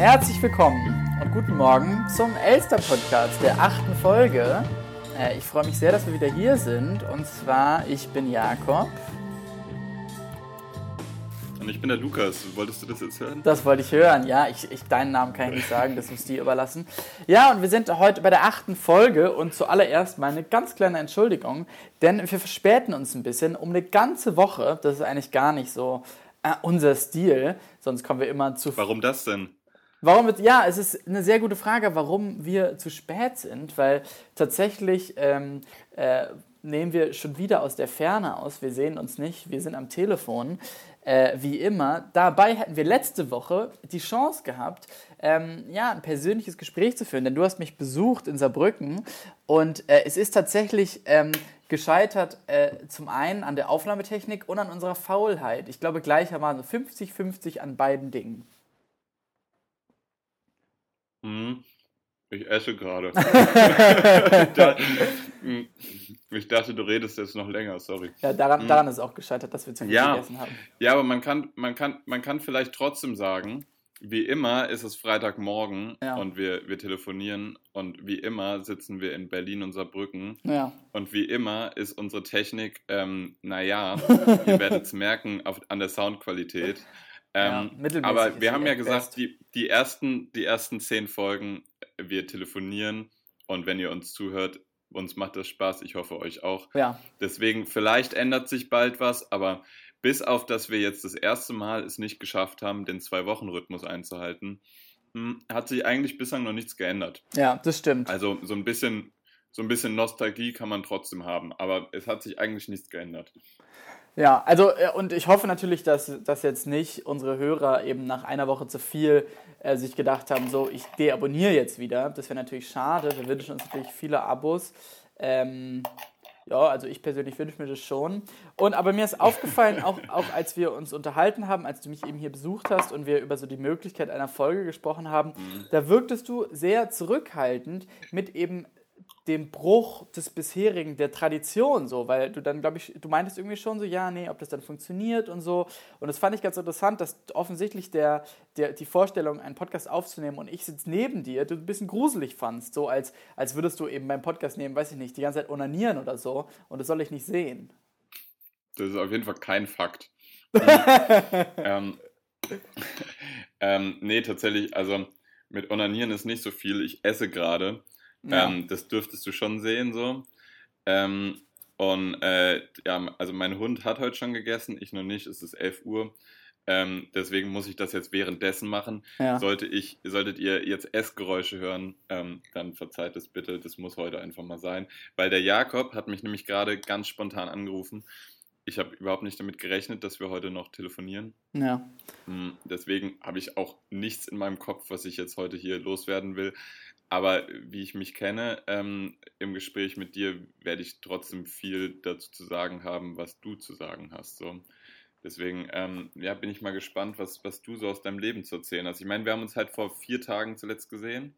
Herzlich willkommen und guten Morgen zum Elster-Podcast der achten Folge. Äh, ich freue mich sehr, dass wir wieder hier sind. Und zwar, ich bin Jakob. Und ich bin der Lukas. Wolltest du das jetzt hören? Das wollte ich hören, ja. Ich, ich, deinen Namen kann ich nicht sagen, das muss dir überlassen. Ja, und wir sind heute bei der achten Folge und zuallererst mal eine ganz kleine Entschuldigung, denn wir verspäten uns ein bisschen um eine ganze Woche. Das ist eigentlich gar nicht so äh, unser Stil, sonst kommen wir immer zu. Warum das denn? Warum wird, ja, es ist eine sehr gute Frage, warum wir zu spät sind, weil tatsächlich ähm, äh, nehmen wir schon wieder aus der Ferne aus. Wir sehen uns nicht, wir sind am Telefon, äh, wie immer. Dabei hätten wir letzte Woche die Chance gehabt, ähm, ja, ein persönliches Gespräch zu führen, denn du hast mich besucht in Saarbrücken und äh, es ist tatsächlich ähm, gescheitert äh, zum einen an der Aufnahmetechnik und an unserer Faulheit. Ich glaube gleichermaßen 50-50 an beiden Dingen. Hm, ich esse gerade. Hm, ich dachte, du redest jetzt noch länger, sorry. Ja, daran, hm. daran ist auch gescheitert, dass wir zu viel ja, gegessen haben. Ja, aber man kann, man, kann, man kann vielleicht trotzdem sagen, wie immer ist es Freitagmorgen ja. und wir, wir telefonieren und wie immer sitzen wir in Berlin und Saarbrücken. Ja. Und wie immer ist unsere Technik, ähm, naja, ihr werdet es merken auf, an der Soundqualität. Ähm, ja, aber wir haben ja gesagt, die, die, ersten, die ersten zehn Folgen, wir telefonieren und wenn ihr uns zuhört, uns macht das Spaß, ich hoffe euch auch. Ja. Deswegen, vielleicht ändert sich bald was, aber bis auf, dass wir jetzt das erste Mal es nicht geschafft haben, den Zwei-Wochen-Rhythmus einzuhalten, hm, hat sich eigentlich bislang noch nichts geändert. Ja, das stimmt. Also so ein bisschen, so ein bisschen Nostalgie kann man trotzdem haben, aber es hat sich eigentlich nichts geändert. Ja, also äh, und ich hoffe natürlich, dass, dass jetzt nicht unsere Hörer eben nach einer Woche zu viel äh, sich gedacht haben, so ich deabonniere jetzt wieder. Das wäre natürlich schade. Wir wünschen uns natürlich viele Abos. Ähm, ja, also ich persönlich wünsche mir das schon. Und aber mir ist aufgefallen, auch, auch als wir uns unterhalten haben, als du mich eben hier besucht hast und wir über so die Möglichkeit einer Folge gesprochen haben, mhm. da wirktest du sehr zurückhaltend mit eben dem Bruch des bisherigen, der Tradition, so, weil du dann, glaube ich, du meintest irgendwie schon so, ja, nee, ob das dann funktioniert und so. Und das fand ich ganz interessant, dass offensichtlich der, der, die Vorstellung, einen Podcast aufzunehmen und ich sitze neben dir, du ein bisschen gruselig fandst, so als, als würdest du eben beim Podcast nehmen, weiß ich nicht, die ganze Zeit onanieren oder so und das soll ich nicht sehen. Das ist auf jeden Fall kein Fakt. ähm, ähm, nee, tatsächlich, also mit Onanieren ist nicht so viel. Ich esse gerade. Ja. Ähm, das dürftest du schon sehen so. Ähm, und äh, ja, also mein Hund hat heute schon gegessen, ich noch nicht, es ist 11 Uhr. Ähm, deswegen muss ich das jetzt währenddessen machen. Ja. Sollte ich, solltet ihr jetzt Essgeräusche hören, ähm, dann verzeiht es bitte, das muss heute einfach mal sein. Weil der Jakob hat mich nämlich gerade ganz spontan angerufen. Ich habe überhaupt nicht damit gerechnet, dass wir heute noch telefonieren. Ja. Hm, deswegen habe ich auch nichts in meinem Kopf, was ich jetzt heute hier loswerden will. Aber wie ich mich kenne, ähm, im Gespräch mit dir werde ich trotzdem viel dazu zu sagen haben, was du zu sagen hast. So. Deswegen ähm, ja, bin ich mal gespannt, was, was du so aus deinem Leben zu erzählen hast. Ich meine, wir haben uns halt vor vier Tagen zuletzt gesehen.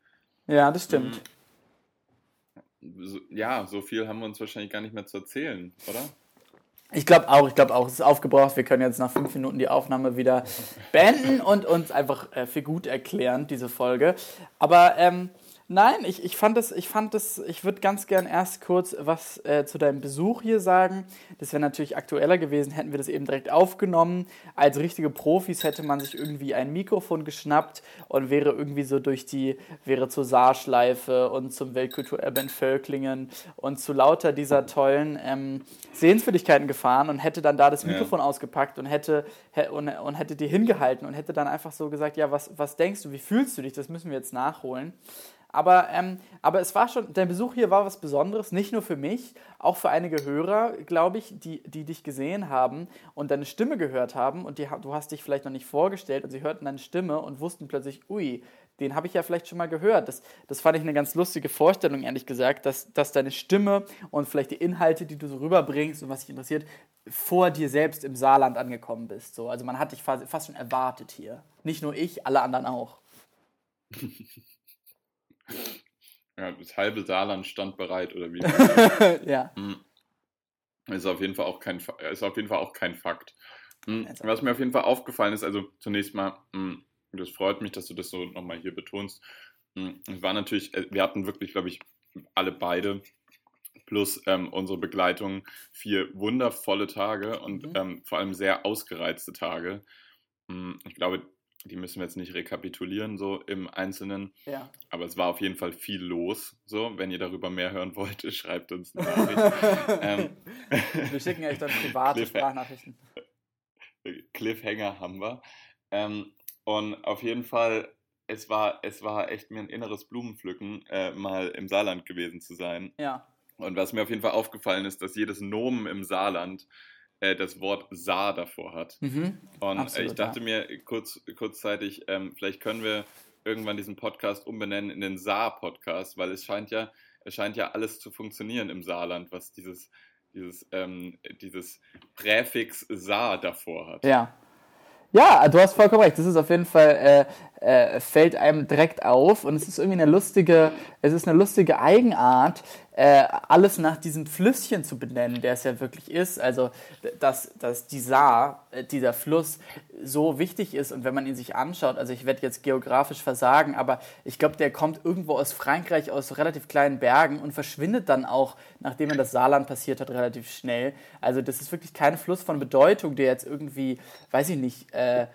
Ja, das stimmt. Mhm. So, ja, so viel haben wir uns wahrscheinlich gar nicht mehr zu erzählen, oder? Ich glaube auch, ich glaube auch, es ist aufgebraucht. Wir können jetzt nach fünf Minuten die Aufnahme wieder beenden und uns einfach äh, für gut erklären, diese Folge. Aber ähm, Nein, ich, ich fand das, ich fand das, ich würde ganz gern erst kurz was äh, zu deinem Besuch hier sagen. Das wäre natürlich aktueller gewesen, hätten wir das eben direkt aufgenommen. Als richtige Profis hätte man sich irgendwie ein Mikrofon geschnappt und wäre irgendwie so durch die, wäre zur Saarschleife und zum Weltkulturerbe in Völklingen und zu lauter dieser tollen ähm, Sehenswürdigkeiten gefahren und hätte dann da das Mikrofon ja. ausgepackt und hätte, und, und hätte dir hingehalten und hätte dann einfach so gesagt, ja, was, was denkst du, wie fühlst du dich, das müssen wir jetzt nachholen. Aber, ähm, aber es war schon, dein Besuch hier war was Besonderes, nicht nur für mich, auch für einige Hörer, glaube ich, die, die dich gesehen haben und deine Stimme gehört haben und die, du hast dich vielleicht noch nicht vorgestellt und sie hörten deine Stimme und wussten plötzlich, ui, den habe ich ja vielleicht schon mal gehört. Das, das fand ich eine ganz lustige Vorstellung, ehrlich gesagt, dass, dass deine Stimme und vielleicht die Inhalte, die du so rüberbringst und was dich interessiert, vor dir selbst im Saarland angekommen bist. So. Also man hat dich fast, fast schon erwartet hier. Nicht nur ich, alle anderen auch. Ja, das halbe Saarland stand bereit, oder wie? ja. Hm. Ist auf jeden Fall auch kein, ist auf jeden Fall auch kein Fakt. Hm. Was mir auf jeden Fall aufgefallen ist, also zunächst mal, hm, das freut mich, dass du das so nochmal hier betonst. Es war natürlich, äh, wir hatten wirklich, glaube ich, alle beide plus ähm, unsere Begleitung vier wundervolle Tage und mhm. ähm, vor allem sehr ausgereizte Tage. Ich glaube, die müssen wir jetzt nicht rekapitulieren, so im Einzelnen. Ja. Aber es war auf jeden Fall viel los. So, wenn ihr darüber mehr hören wollt, schreibt uns eine Nachricht. ähm, wir schicken euch dann private Cliff Sprachnachrichten. Cliffhanger haben wir. Ähm, und auf jeden Fall, es war, es war echt mir ein inneres Blumenpflücken, äh, mal im Saarland gewesen zu sein. Ja. Und was mir auf jeden Fall aufgefallen ist, dass jedes Nomen im Saarland äh, das Wort Saar davor hat. Mhm, und absolut, ich dachte ja. mir kurz, kurzzeitig, ähm, vielleicht können wir irgendwann diesen Podcast umbenennen in den Saar-Podcast, weil es scheint ja, es scheint ja alles zu funktionieren im Saarland, was dieses, dieses, ähm, dieses Präfix Saar davor hat. Ja. Ja, du hast vollkommen recht. Das ist auf jeden Fall, äh, äh, fällt einem direkt auf und es ist irgendwie eine lustige, es ist eine lustige Eigenart, äh, alles nach diesem Flüsschen zu benennen, der es ja wirklich ist. Also, dass, dass die Saar, äh, dieser Fluss, so wichtig ist und wenn man ihn sich anschaut, also ich werde jetzt geografisch versagen, aber ich glaube, der kommt irgendwo aus Frankreich, aus relativ kleinen Bergen und verschwindet dann auch, nachdem er das Saarland passiert hat, relativ schnell. Also, das ist wirklich kein Fluss von Bedeutung, der jetzt irgendwie, weiß ich nicht, äh,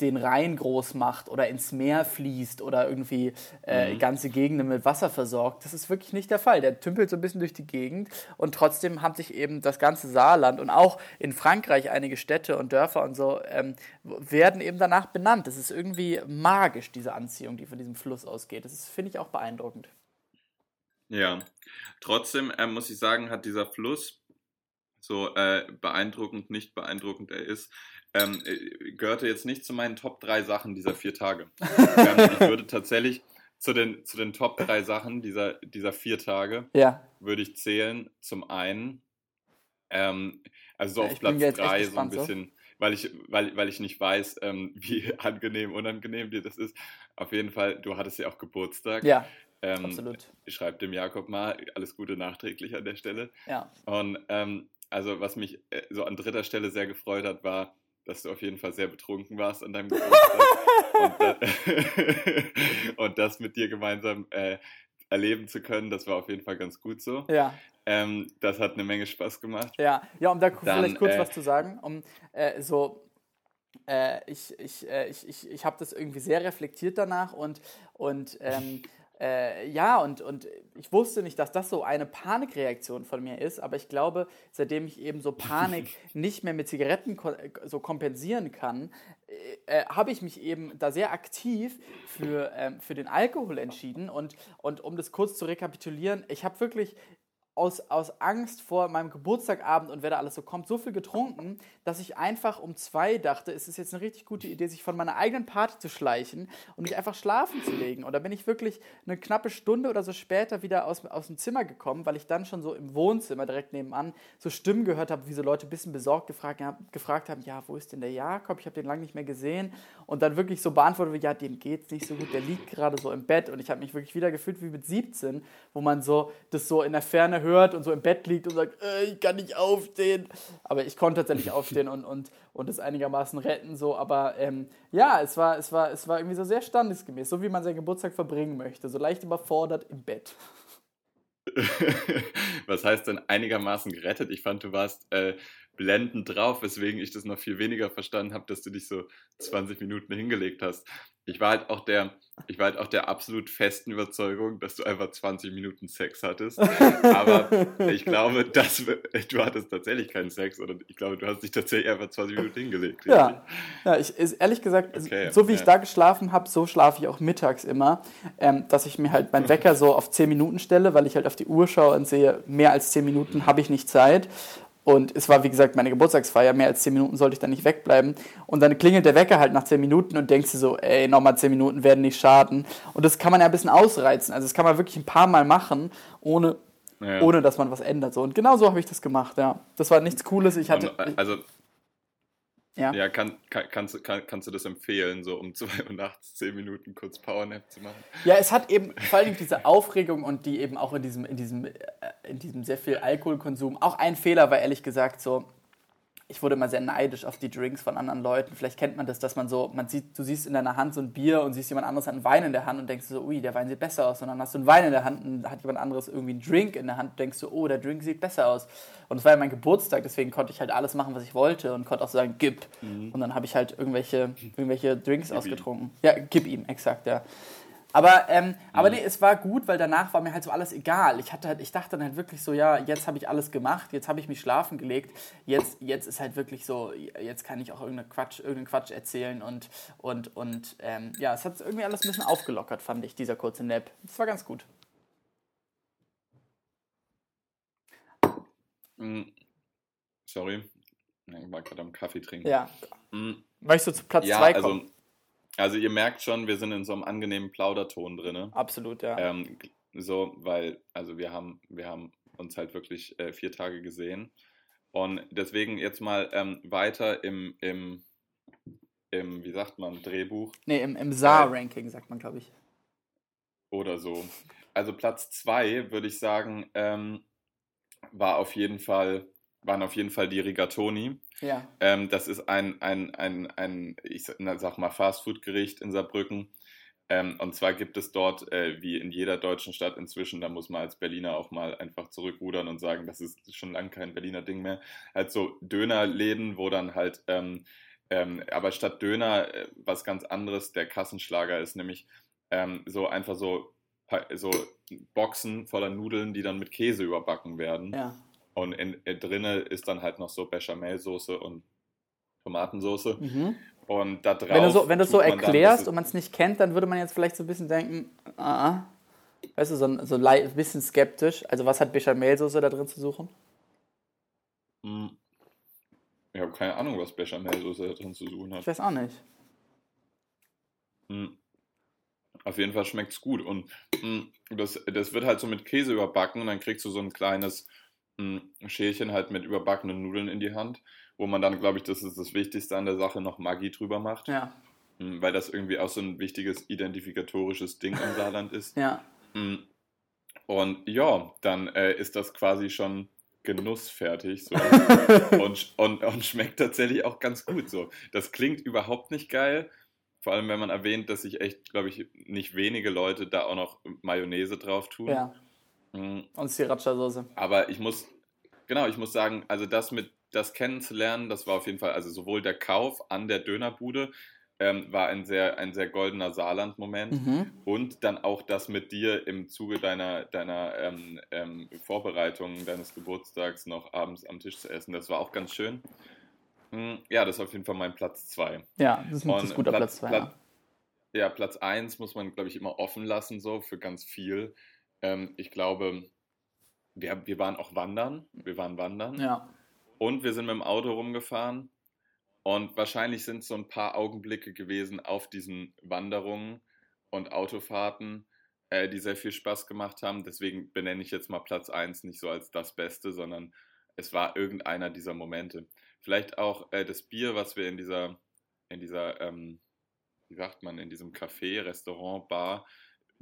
den Rhein groß macht oder ins Meer fließt oder irgendwie äh, mhm. ganze Gegenden mit Wasser versorgt. Das ist wirklich nicht der Fall. Der tümpelt so ein bisschen durch die Gegend und trotzdem haben sich eben das ganze Saarland und auch in Frankreich einige Städte und Dörfer und so ähm, werden eben danach benannt. Das ist irgendwie magisch, diese Anziehung, die von diesem Fluss ausgeht. Das finde ich auch beeindruckend. Ja, trotzdem äh, muss ich sagen, hat dieser Fluss so äh, beeindruckend, nicht beeindruckend er ist, ähm, äh, gehörte jetzt nicht zu meinen Top 3 Sachen dieser vier Tage. ähm, ich würde tatsächlich zu den, zu den Top 3 Sachen dieser, dieser vier Tage ja. würde ich zählen. Zum einen, ähm, also so auf Platz 3 so ein bisschen, weil ich, weil, weil ich nicht weiß, ähm, wie angenehm, unangenehm dir das ist. Auf jeden Fall, du hattest ja auch Geburtstag. Ja. Ähm, Absolut. Ich schreibe dem Jakob mal alles Gute nachträglich an der Stelle. Ja. Und ähm, also was mich äh, so an dritter Stelle sehr gefreut hat, war, dass du auf jeden Fall sehr betrunken warst an deinem Geburtstag und, und, das mit dir gemeinsam äh, erleben zu können, das war auf jeden Fall ganz gut so. Ja. Ähm, das hat eine Menge Spaß gemacht. Ja, ja um da Dann, vielleicht kurz äh, was zu sagen, um äh, so äh, ich, ich, äh, ich, ich, ich habe das irgendwie sehr reflektiert danach und, und ähm, äh, ja, und, und ich wusste nicht, dass das so eine Panikreaktion von mir ist, aber ich glaube, seitdem ich eben so Panik nicht mehr mit Zigaretten ko so kompensieren kann, äh, äh, habe ich mich eben da sehr aktiv für, ähm, für den Alkohol entschieden. Und, und um das kurz zu rekapitulieren, ich habe wirklich aus, aus Angst vor meinem Geburtstagabend und wer da alles so kommt, so viel getrunken, dass ich einfach um zwei dachte, es ist jetzt eine richtig gute Idee, sich von meiner eigenen Party zu schleichen und mich einfach schlafen zu legen. Und da bin ich wirklich eine knappe Stunde oder so später wieder aus, aus dem Zimmer gekommen, weil ich dann schon so im Wohnzimmer direkt nebenan so Stimmen gehört habe, wie so Leute ein bisschen besorgt gefragt, gefragt haben, ja, wo ist denn der Jakob? Ich habe den lange nicht mehr gesehen. Und dann wirklich so beantwortet, ja, dem geht es nicht so gut, der liegt gerade so im Bett. Und ich habe mich wirklich wieder gefühlt wie mit 17, wo man so das so in der Ferne hört und so im Bett liegt und sagt, äh, ich kann nicht aufstehen. Aber ich konnte tatsächlich aufstehen und, und, und es einigermaßen retten. So. Aber ähm, ja, es war, es, war, es war irgendwie so sehr standesgemäß, so wie man seinen Geburtstag verbringen möchte. So leicht überfordert im Bett. Was heißt denn einigermaßen gerettet? Ich fand, du warst äh, blendend drauf, weswegen ich das noch viel weniger verstanden habe, dass du dich so 20 Minuten hingelegt hast ich war halt auch der, ich war halt auch der absolut festen Überzeugung, dass du einfach 20 Minuten Sex hattest. Aber ich glaube, dass du hattest tatsächlich keinen Sex, oder ich glaube, du hast dich tatsächlich einfach 20 Minuten hingelegt. Ja, ja ich, ehrlich gesagt, okay, so wie ja. ich da geschlafen habe, so schlafe ich auch mittags immer, ähm, dass ich mir halt meinen Wecker so auf 10 Minuten stelle, weil ich halt auf die Uhr schaue und sehe, mehr als 10 Minuten habe ich nicht Zeit. Und es war, wie gesagt, meine Geburtstagsfeier. Mehr als 10 Minuten sollte ich da nicht wegbleiben. Und dann klingelt der Wecker halt nach 10 Minuten und denkst du so, ey, nochmal 10 Minuten werden nicht schaden. Und das kann man ja ein bisschen ausreizen. Also das kann man wirklich ein paar Mal machen, ohne, ja. ohne dass man was ändert. So. Und genau so habe ich das gemacht, ja. Das war nichts Cooles. Ich hatte, also ja, ja kann, kann, kannst, kann, kannst du das empfehlen, so um 2 Uhr nachts 10 Minuten kurz Powernap zu machen? Ja, es hat eben vor allem diese Aufregung und die eben auch in diesem, in diesem, äh, in diesem sehr viel Alkoholkonsum. Auch ein Fehler war ehrlich gesagt so, ich wurde immer sehr neidisch auf die Drinks von anderen Leuten. Vielleicht kennt man das, dass man so, man sieht, du siehst in deiner Hand so ein Bier und siehst jemand anderes hat einen Wein in der Hand und denkst so, ui, der Wein sieht besser aus. Und dann hast du einen Wein in der Hand und hat jemand anderes irgendwie einen Drink in der Hand und denkst so, oh, der Drink sieht besser aus. Und es war ja mein Geburtstag, deswegen konnte ich halt alles machen, was ich wollte und konnte auch sagen, gib. Mhm. Und dann habe ich halt irgendwelche, irgendwelche Drinks gib ausgetrunken. Ihm. Ja, gib ihm, exakt, ja. Aber, ähm, mhm. aber nee, es war gut, weil danach war mir halt so alles egal. Ich, hatte halt, ich dachte dann halt wirklich so, ja, jetzt habe ich alles gemacht, jetzt habe ich mich schlafen gelegt, jetzt, jetzt ist halt wirklich so, jetzt kann ich auch irgendeinen Quatsch, irgendeinen Quatsch erzählen und, und, und ähm, ja, es hat irgendwie alles ein bisschen aufgelockert, fand ich, dieser kurze Nap. Das war ganz gut. Mhm. Sorry, ich war gerade am Kaffee trinken. Ja. Mhm. Möchtest du zu Platz 2 ja, kommen? Also, ihr merkt schon, wir sind in so einem angenehmen Plauderton drin. Absolut, ja. Ähm, so, weil, also wir haben, wir haben uns halt wirklich äh, vier Tage gesehen. Und deswegen jetzt mal ähm, weiter im, im, im, wie sagt man, Drehbuch. Nee, im, im Saar-Ranking, sagt man, glaube ich. Oder so. Also Platz zwei, würde ich sagen, ähm, war auf jeden Fall waren auf jeden Fall die Rigatoni. Ja. Ähm, das ist ein, ein, ein, ein, ich sag mal, Fastfood-Gericht in Saarbrücken. Ähm, und zwar gibt es dort, äh, wie in jeder deutschen Stadt inzwischen, da muss man als Berliner auch mal einfach zurückrudern und sagen, das ist schon lange kein Berliner Ding mehr, halt so Dönerläden, wo dann halt, ähm, ähm, aber statt Döner äh, was ganz anderes der Kassenschlager ist, nämlich ähm, so einfach so, so Boxen voller Nudeln, die dann mit Käse überbacken werden. Ja. Und in, in, drinne ist dann halt noch so Bechamelsoße und Tomatensoße. Mhm. Und da drauf. Wenn du so, wenn du so erklärst dann, und man es nicht kennt, dann würde man jetzt vielleicht so ein bisschen denken, ah, weißt du, so, so ein bisschen skeptisch. Also, was hat Bechamelsoße da drin zu suchen? Hm. Ich habe keine Ahnung, was Bechamelsoße da drin zu suchen hat. Ich weiß auch nicht. Hm. Auf jeden Fall schmeckt es gut. Und hm, das, das wird halt so mit Käse überbacken und dann kriegst du so ein kleines ein Schälchen halt mit überbackenen Nudeln in die Hand, wo man dann, glaube ich, das ist das Wichtigste an der Sache, noch Maggi drüber macht. Ja. Hm, weil das irgendwie auch so ein wichtiges identifikatorisches Ding im Saarland ist. Ja. Hm. Und ja, dann äh, ist das quasi schon genussfertig so. und, und, und schmeckt tatsächlich auch ganz gut so. Das klingt überhaupt nicht geil. Vor allem, wenn man erwähnt, dass sich echt, glaube ich, nicht wenige Leute da auch noch Mayonnaise drauf tun. Ja. Mhm. Und Sriracha-Soße. Aber ich muss, genau, ich muss sagen, also das mit, das kennenzulernen, das war auf jeden Fall, also sowohl der Kauf an der Dönerbude ähm, war ein sehr, ein sehr goldener Saarland-Moment mhm. und dann auch das mit dir im Zuge deiner, deiner ähm, ähm, Vorbereitung deines Geburtstags noch abends am Tisch zu essen. Das war auch ganz schön. Hm, ja, das ist auf jeden Fall mein Platz 2. Ja, das ist ein guter Platz 2. Platz, ja. ja, Platz 1 muss man, glaube ich, immer offen lassen, so für ganz viel. Ähm, ich glaube, wir, wir waren auch wandern. Wir waren wandern. Ja. Und wir sind mit dem Auto rumgefahren. Und wahrscheinlich sind so ein paar Augenblicke gewesen auf diesen Wanderungen und Autofahrten, äh, die sehr viel Spaß gemacht haben. Deswegen benenne ich jetzt mal Platz 1 nicht so als das Beste, sondern es war irgendeiner dieser Momente. Vielleicht auch äh, das Bier, was wir in dieser, in dieser, ähm, wie sagt man, in diesem Café, Restaurant, Bar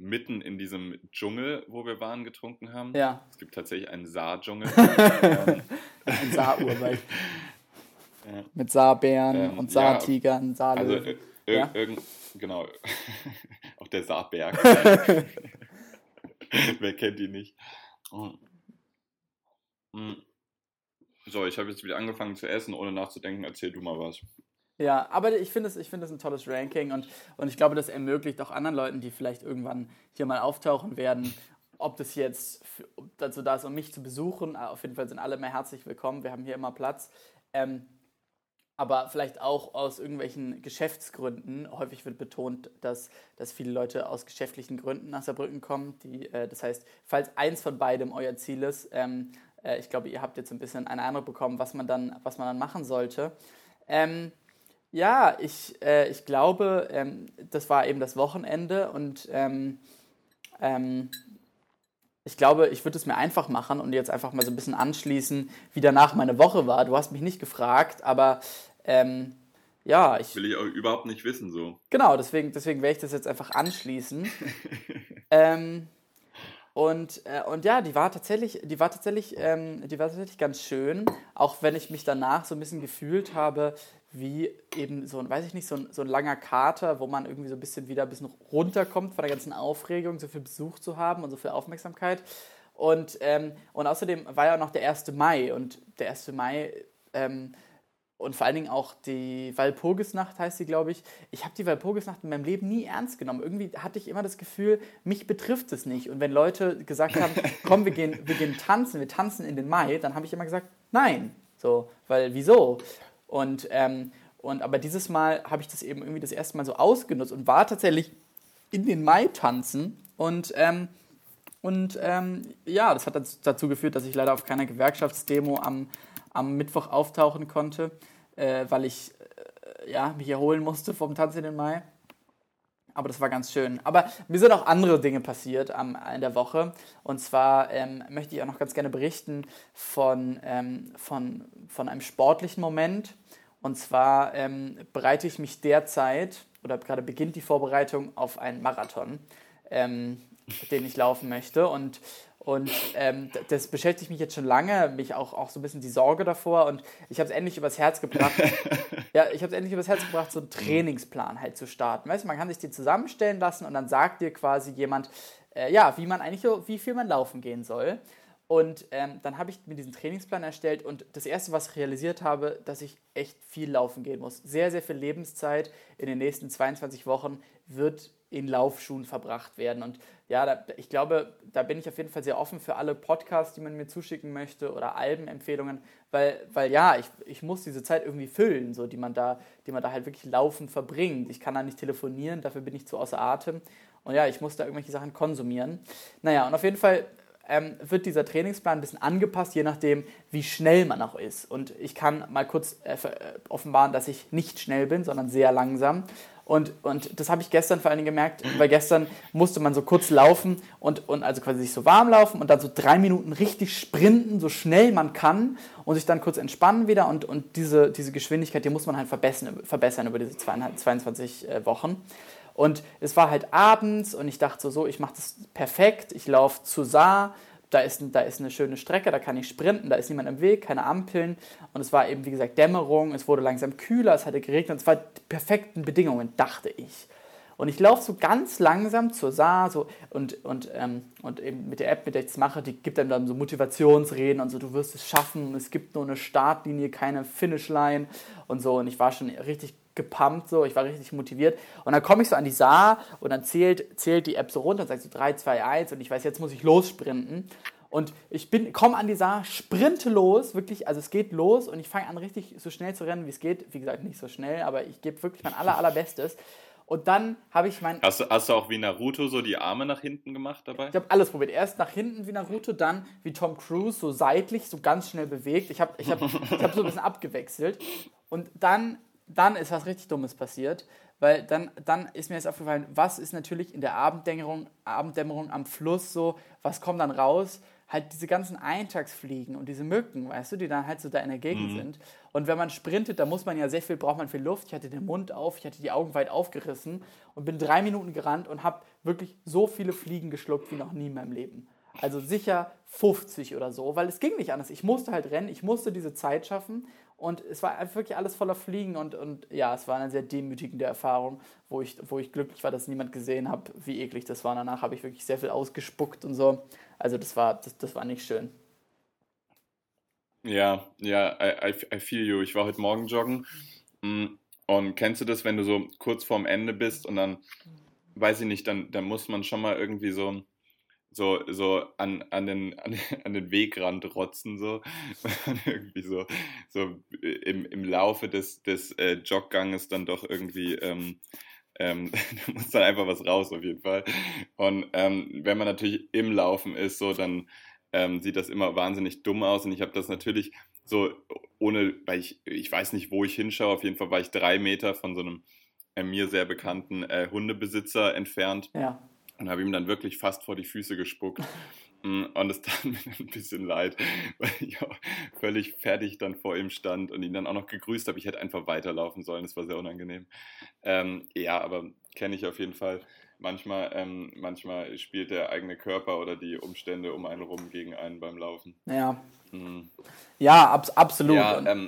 mitten in diesem Dschungel, wo wir waren, getrunken haben. Ja. Es gibt tatsächlich einen Saar-Dschungel. Ein Saarurwald. Ja. Mit Saarbären ähm, und Saartigern, ja, Saarlöwen. Also, ja? genau. Auch der Saarberg. Wer kennt ihn nicht? Hm. So, ich habe jetzt wieder angefangen zu essen, ohne nachzudenken. Erzähl du mal was. Ja, aber ich finde es find ein tolles Ranking und, und ich glaube, das ermöglicht auch anderen Leuten, die vielleicht irgendwann hier mal auftauchen werden, ob das jetzt dazu da ist, um mich zu besuchen. Auf jeden Fall sind alle mehr herzlich willkommen. Wir haben hier immer Platz. Ähm, aber vielleicht auch aus irgendwelchen Geschäftsgründen. Häufig wird betont, dass, dass viele Leute aus geschäftlichen Gründen nach Saarbrücken kommen. Die, äh, das heißt, falls eins von beidem euer Ziel ist, ähm, äh, ich glaube, ihr habt jetzt ein bisschen einen Eindruck bekommen, was man dann, was man dann machen sollte. Ähm, ja, ich, äh, ich glaube, ähm, das war eben das Wochenende und ähm, ähm, ich glaube, ich würde es mir einfach machen und jetzt einfach mal so ein bisschen anschließen, wie danach meine Woche war. Du hast mich nicht gefragt, aber ähm, ja, ich. Will ich auch überhaupt nicht wissen, so. Genau, deswegen, deswegen werde ich das jetzt einfach anschließen. ähm, Und, äh, und ja, die war tatsächlich, die war tatsächlich, ähm, die war tatsächlich ganz schön, auch wenn ich mich danach so ein bisschen gefühlt habe, wie eben so ein, weiß ich nicht, so ein, so ein langer Kater, wo man irgendwie so ein bisschen wieder ein bisschen runterkommt von der ganzen Aufregung, so viel Besuch zu haben und so viel Aufmerksamkeit. Und, ähm, und außerdem war ja auch noch der 1. Mai und der 1. Mai ähm, und vor allen Dingen auch die Walpurgisnacht heißt sie, glaube ich. Ich habe die Walpurgisnacht in meinem Leben nie ernst genommen. Irgendwie hatte ich immer das Gefühl, mich betrifft es nicht. Und wenn Leute gesagt haben, komm, wir gehen, wir gehen tanzen, wir tanzen in den Mai, dann habe ich immer gesagt, nein. So, weil wieso? Und, ähm, und aber dieses Mal habe ich das eben irgendwie das erste Mal so ausgenutzt und war tatsächlich in den Mai tanzen und ähm, und ähm, ja, das hat dazu geführt, dass ich leider auf keiner Gewerkschaftsdemo am, am Mittwoch auftauchen konnte äh, weil ich äh, ja, mich erholen musste vom Tanz in den Mai. Aber das war ganz schön. Aber mir sind auch andere Dinge passiert am, in der Woche. Und zwar ähm, möchte ich auch noch ganz gerne berichten von, ähm, von, von einem sportlichen Moment. Und zwar ähm, bereite ich mich derzeit, oder gerade beginnt die Vorbereitung auf einen Marathon, ähm, den ich laufen möchte. Und und ähm, das beschäftigt mich jetzt schon lange, mich auch, auch so ein bisschen die Sorge davor. Und ich habe es endlich übers Herz gebracht. ja, ich habe es endlich übers Herz gebracht, so einen Trainingsplan halt zu starten. Weißt du, man kann sich den zusammenstellen lassen und dann sagt dir quasi jemand, äh, ja, wie man eigentlich, wie viel man laufen gehen soll. Und ähm, dann habe ich mir diesen Trainingsplan erstellt und das erste, was ich realisiert habe, dass ich echt viel laufen gehen muss. Sehr, sehr viel Lebenszeit in den nächsten 22 Wochen wird in Laufschuhen verbracht werden. Und ja, da, ich glaube, da bin ich auf jeden Fall sehr offen für alle Podcasts, die man mir zuschicken möchte oder Albenempfehlungen, weil, weil ja, ich, ich muss diese Zeit irgendwie füllen, so, die, man da, die man da halt wirklich laufend verbringt. Ich kann da nicht telefonieren, dafür bin ich zu außer Atem. Und ja, ich muss da irgendwelche Sachen konsumieren. Naja, und auf jeden Fall ähm, wird dieser Trainingsplan ein bisschen angepasst, je nachdem, wie schnell man auch ist. Und ich kann mal kurz äh, äh offenbaren, dass ich nicht schnell bin, sondern sehr langsam. Und, und das habe ich gestern vor allen Dingen gemerkt, weil gestern musste man so kurz laufen und, und also quasi sich so warm laufen und dann so drei Minuten richtig sprinten, so schnell man kann und sich dann kurz entspannen wieder. Und, und diese, diese Geschwindigkeit, die muss man halt verbessern, verbessern über diese 22 äh, Wochen. Und es war halt abends und ich dachte so, so ich mache das perfekt, ich laufe zu Saar da ist, da ist eine schöne Strecke, da kann ich sprinten, da ist niemand im Weg, keine Ampeln. Und es war eben, wie gesagt, Dämmerung, es wurde langsam kühler, es hatte geregnet, es waren die perfekten Bedingungen, dachte ich. Und ich laufe so ganz langsam zur Saar so, und, und, ähm, und eben mit der App, mit der ich das mache, die gibt einem dann so Motivationsreden und so, du wirst es schaffen, es gibt nur eine Startlinie, keine Finishline und so. Und ich war schon richtig gepumpt, so, ich war richtig motiviert. Und dann komme ich so an die Saar und dann zählt, zählt die App so runter und sagt so 3, 2, 1 und ich weiß, jetzt muss ich lossprinten. Und ich komme an die Saar, sprinte los, wirklich, also es geht los und ich fange an richtig so schnell zu rennen, wie es geht. Wie gesagt, nicht so schnell, aber ich gebe wirklich mein aller, allerbestes. Und dann habe ich mein. Hast du, hast du auch wie Naruto so die Arme nach hinten gemacht dabei? Ich habe alles probiert. Erst nach hinten wie Naruto, dann wie Tom Cruise, so seitlich, so ganz schnell bewegt. Ich habe ich hab, ich hab so ein bisschen abgewechselt. Und dann dann ist was richtig Dummes passiert, weil dann, dann ist mir jetzt aufgefallen, was ist natürlich in der Abenddämmerung, Abenddämmerung am Fluss so, was kommt dann raus? Halt diese ganzen Eintagsfliegen und diese Mücken, weißt du, die dann halt so da in der Gegend mhm. sind. Und wenn man sprintet, da muss man ja sehr viel, braucht man viel Luft. Ich hatte den Mund auf, ich hatte die Augen weit aufgerissen und bin drei Minuten gerannt und habe wirklich so viele Fliegen geschluckt wie noch nie in meinem Leben. Also sicher 50 oder so, weil es ging nicht anders. Ich musste halt rennen, ich musste diese Zeit schaffen und es war wirklich alles voller Fliegen und, und ja, es war eine sehr demütigende Erfahrung, wo ich, wo ich glücklich war, dass niemand gesehen hat, wie eklig das war. Danach habe ich wirklich sehr viel ausgespuckt und so. Also das war, das, das war nicht schön. Ja, ja, I, I, I feel you. Ich war heute Morgen joggen. Mm, und kennst du das, wenn du so kurz vorm Ende bist und dann, weiß ich nicht, dann, dann muss man schon mal irgendwie so so, so an, an, den, an, an den Wegrand rotzen, so. Irgendwie so, so im, im Laufe des, des äh, Jogganges dann doch irgendwie, ähm, ähm, da muss dann einfach was raus auf jeden Fall. Und ähm, wenn man natürlich im Laufen ist, so, dann ähm, sieht das immer wahnsinnig dumm aus. Und ich habe das natürlich so ohne, weil ich, ich weiß nicht, wo ich hinschaue, auf jeden Fall war ich drei Meter von so einem äh, mir sehr bekannten äh, Hundebesitzer entfernt. Ja und habe ihm dann wirklich fast vor die Füße gespuckt. Mm, und es tat mir ein bisschen leid, weil ich auch völlig fertig dann vor ihm stand und ihn dann auch noch gegrüßt habe. Ich hätte einfach weiterlaufen sollen, das war sehr unangenehm. Ähm, ja, aber kenne ich auf jeden Fall. Manchmal, ähm, manchmal spielt der eigene Körper oder die Umstände um einen rum gegen einen beim Laufen. Ja. Mhm. Ja, ab, absolut. Ja, ähm,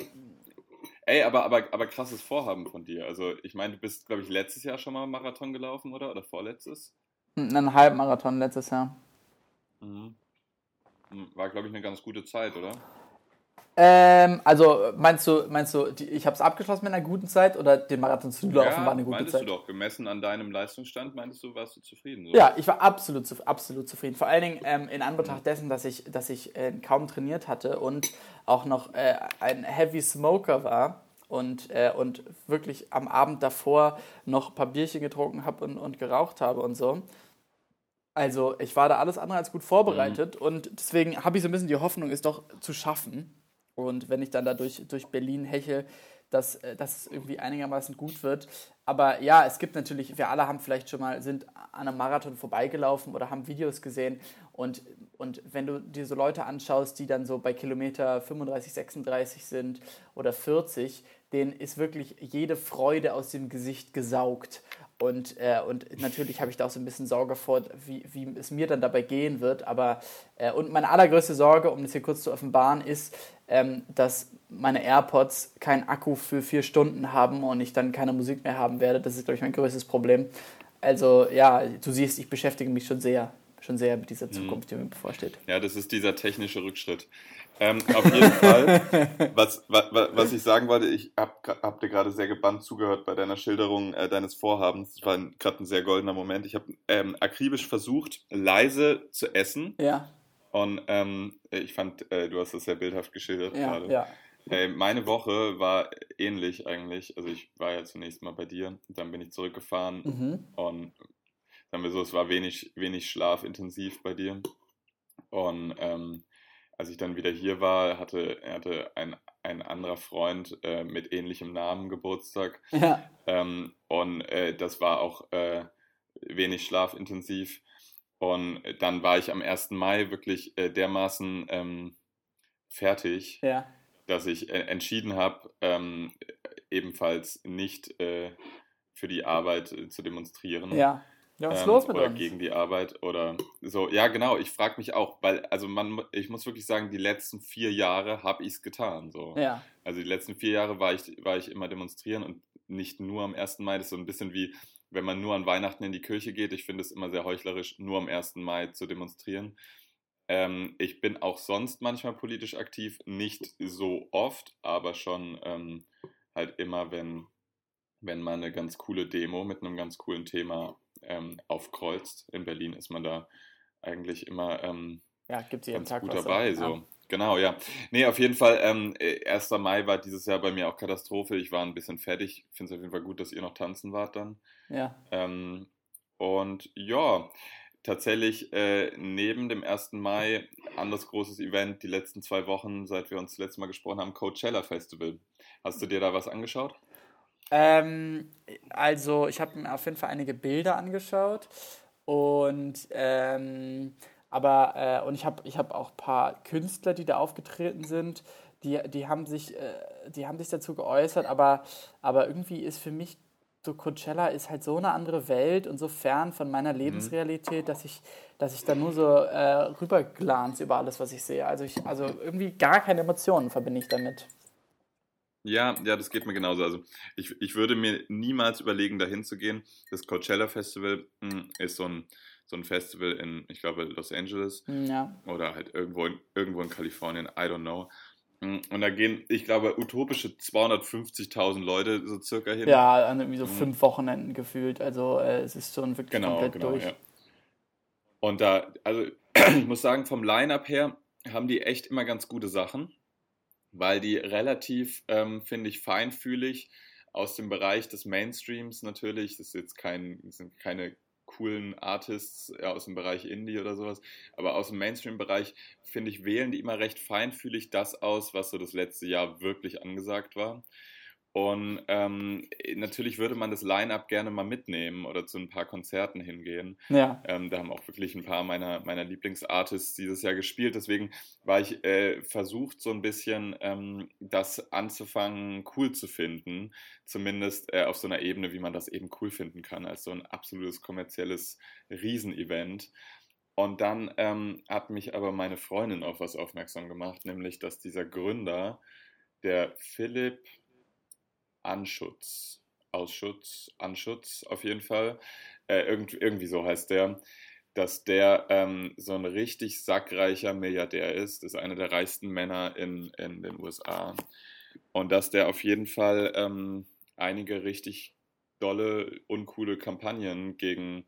ey, aber, aber, aber krasses Vorhaben von dir. Also, ich meine, du bist, glaube ich, letztes Jahr schon mal Marathon gelaufen, oder? Oder vorletztes? Ein Halbmarathon letztes Jahr. Mhm. Hm, war, glaube ich, eine ganz gute Zeit, oder? Ähm, also meinst du, meinst du, die, ich habe es abgeschlossen mit einer guten Zeit oder den Marathon zu laufen ja, war eine gute Zeit? du doch, gemessen an deinem Leistungsstand, meintest du, warst du zufrieden? So? Ja, ich war absolut, absolut zufrieden. Vor allen Dingen ähm, in Anbetracht dessen, dass ich, dass ich äh, kaum trainiert hatte und auch noch äh, ein Heavy Smoker war und, äh, und wirklich am Abend davor noch ein paar Bierchen getrunken habe und, und geraucht habe und so. Also ich war da alles andere als gut vorbereitet mhm. und deswegen habe ich so ein bisschen die Hoffnung, es doch zu schaffen. Und wenn ich dann da durch, durch Berlin heche, dass, äh, dass es irgendwie einigermaßen gut wird. Aber ja, es gibt natürlich, wir alle haben vielleicht schon mal, sind an einem Marathon vorbeigelaufen oder haben Videos gesehen. Und, und wenn du dir so Leute anschaust, die dann so bei Kilometer 35, 36 sind oder 40, denen ist wirklich jede Freude aus dem Gesicht gesaugt. Und, äh, und natürlich habe ich da auch so ein bisschen Sorge vor, wie, wie es mir dann dabei gehen wird. Aber äh, und meine allergrößte Sorge, um das hier kurz zu offenbaren, ist, ähm, dass meine AirPods keinen Akku für vier Stunden haben und ich dann keine Musik mehr haben werde. Das ist, glaube ich, mein größtes Problem. Also ja, du siehst, ich beschäftige mich schon sehr, schon sehr mit dieser mhm. Zukunft, die mir bevorsteht. Ja, das ist dieser technische Rückschritt. Ähm, auf jeden Fall, was, was, was ich sagen wollte, ich habe hab dir gerade sehr gebannt zugehört bei deiner Schilderung äh, deines Vorhabens. Das war gerade ein sehr goldener Moment. Ich habe ähm, akribisch versucht, leise zu essen. Ja. Und ähm, ich fand, äh, du hast das sehr bildhaft geschildert ja, gerade. Ja. Äh, meine Woche war ähnlich eigentlich. Also ich war ja zunächst mal bei dir, dann bin ich zurückgefahren mhm. und sagen wir so, es war wenig, wenig schlafintensiv bei dir. Und ähm, als ich dann wieder hier war, hatte, hatte ein, ein anderer Freund äh, mit ähnlichem Namen Geburtstag. Ja. Ähm, und äh, das war auch äh, wenig schlafintensiv. Und dann war ich am 1. Mai wirklich äh, dermaßen ähm, fertig, ja. dass ich äh, entschieden habe, ähm, ebenfalls nicht äh, für die Arbeit zu demonstrieren. Ja ja, was ist ähm, los mit oder uns? gegen die Arbeit oder so. Ja, genau. Ich frage mich auch, weil, also man, ich muss wirklich sagen, die letzten vier Jahre habe ich es getan. So. Ja. Also die letzten vier Jahre war ich, war ich immer demonstrieren und nicht nur am 1. Mai. Das ist so ein bisschen wie, wenn man nur an Weihnachten in die Kirche geht. Ich finde es immer sehr heuchlerisch, nur am 1. Mai zu demonstrieren. Ähm, ich bin auch sonst manchmal politisch aktiv, nicht so oft, aber schon ähm, halt immer, wenn, wenn mal eine ganz coole Demo mit einem ganz coolen Thema ähm, aufkreuzt. In Berlin ist man da eigentlich immer ähm, ja, gibt's jeden ganz Tag gut dabei. Ja. So. Genau, ja. Nee, auf jeden Fall, ähm, 1. Äh, Mai war dieses Jahr bei mir auch Katastrophe. Ich war ein bisschen fertig. Ich finde es auf jeden Fall gut, dass ihr noch tanzen wart dann. Ja. Ähm, und ja, tatsächlich äh, neben dem 1. Mai, anderes großes Event, die letzten zwei Wochen, seit wir uns das letzte Mal gesprochen haben, Coachella Festival. Hast du dir da was angeschaut? Ähm, also, ich habe mir auf jeden Fall einige Bilder angeschaut und ähm, aber äh, und ich habe ich hab auch ein paar Künstler, die da aufgetreten sind, die, die haben sich äh, die haben sich dazu geäußert, aber aber irgendwie ist für mich so Coachella ist halt so eine andere Welt und so fern von meiner mhm. Lebensrealität, dass ich dass ich da nur so äh, rüberglanz über alles, was ich sehe. Also ich also irgendwie gar keine Emotionen verbinde ich damit. Ja, ja, das geht mir genauso. Also ich, ich würde mir niemals überlegen, dahin zu gehen. Das Coachella Festival mh, hm, ist so ein, so ein Festival in, ich glaube, Los Angeles hm, ja. oder halt irgendwo in, irgendwo in Kalifornien, I don't know. Hm, und da gehen, ich glaube, utopische 250.000 Leute so circa hin. Ja, an irgendwie so fünf Wochenenden gefühlt. Also äh, es ist schon wirklich genau, komplett genau, durch. Ja. Und da, also ich muss sagen, vom Line-Up her haben die echt immer ganz gute Sachen weil die relativ, ähm, finde ich, feinfühlig aus dem Bereich des Mainstreams natürlich, das ist jetzt kein, sind keine coolen Artists ja, aus dem Bereich Indie oder sowas, aber aus dem Mainstream-Bereich, finde ich, wählen die immer recht feinfühlig das aus, was so das letzte Jahr wirklich angesagt war. Und ähm, natürlich würde man das Line-Up gerne mal mitnehmen oder zu ein paar Konzerten hingehen. Ja. Ähm, da haben auch wirklich ein paar meiner, meiner Lieblingsartists dieses Jahr gespielt. Deswegen war ich äh, versucht, so ein bisschen ähm, das anzufangen, cool zu finden. Zumindest äh, auf so einer Ebene, wie man das eben cool finden kann, als so ein absolutes kommerzielles Riesenevent. Und dann ähm, hat mich aber meine Freundin auf was aufmerksam gemacht, nämlich dass dieser Gründer, der Philipp Anschutz. Ausschutz, Anschutz auf jeden Fall. Äh, irgendwie, irgendwie so heißt der. Dass der ähm, so ein richtig sackreicher Milliardär ist. Ist einer der reichsten Männer in, in den USA. Und dass der auf jeden Fall ähm, einige richtig dolle, uncoole Kampagnen gegen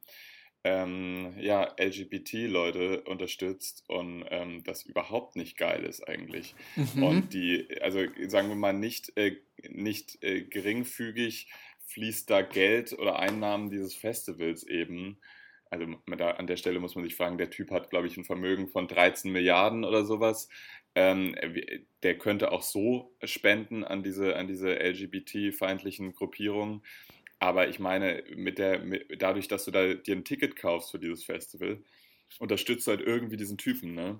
ähm, ja, LGBT-Leute unterstützt und ähm, das überhaupt nicht geil ist eigentlich. Mhm. Und die, also sagen wir mal, nicht, äh, nicht äh, geringfügig fließt da Geld oder Einnahmen dieses Festivals eben. Also da, an der Stelle muss man sich fragen, der Typ hat, glaube ich, ein Vermögen von 13 Milliarden oder sowas. Ähm, der könnte auch so spenden an diese, an diese LGBT-feindlichen Gruppierungen. Aber ich meine, mit der, mit, dadurch, dass du da dir ein Ticket kaufst für dieses Festival, unterstützt du halt irgendwie diesen Typen, ne?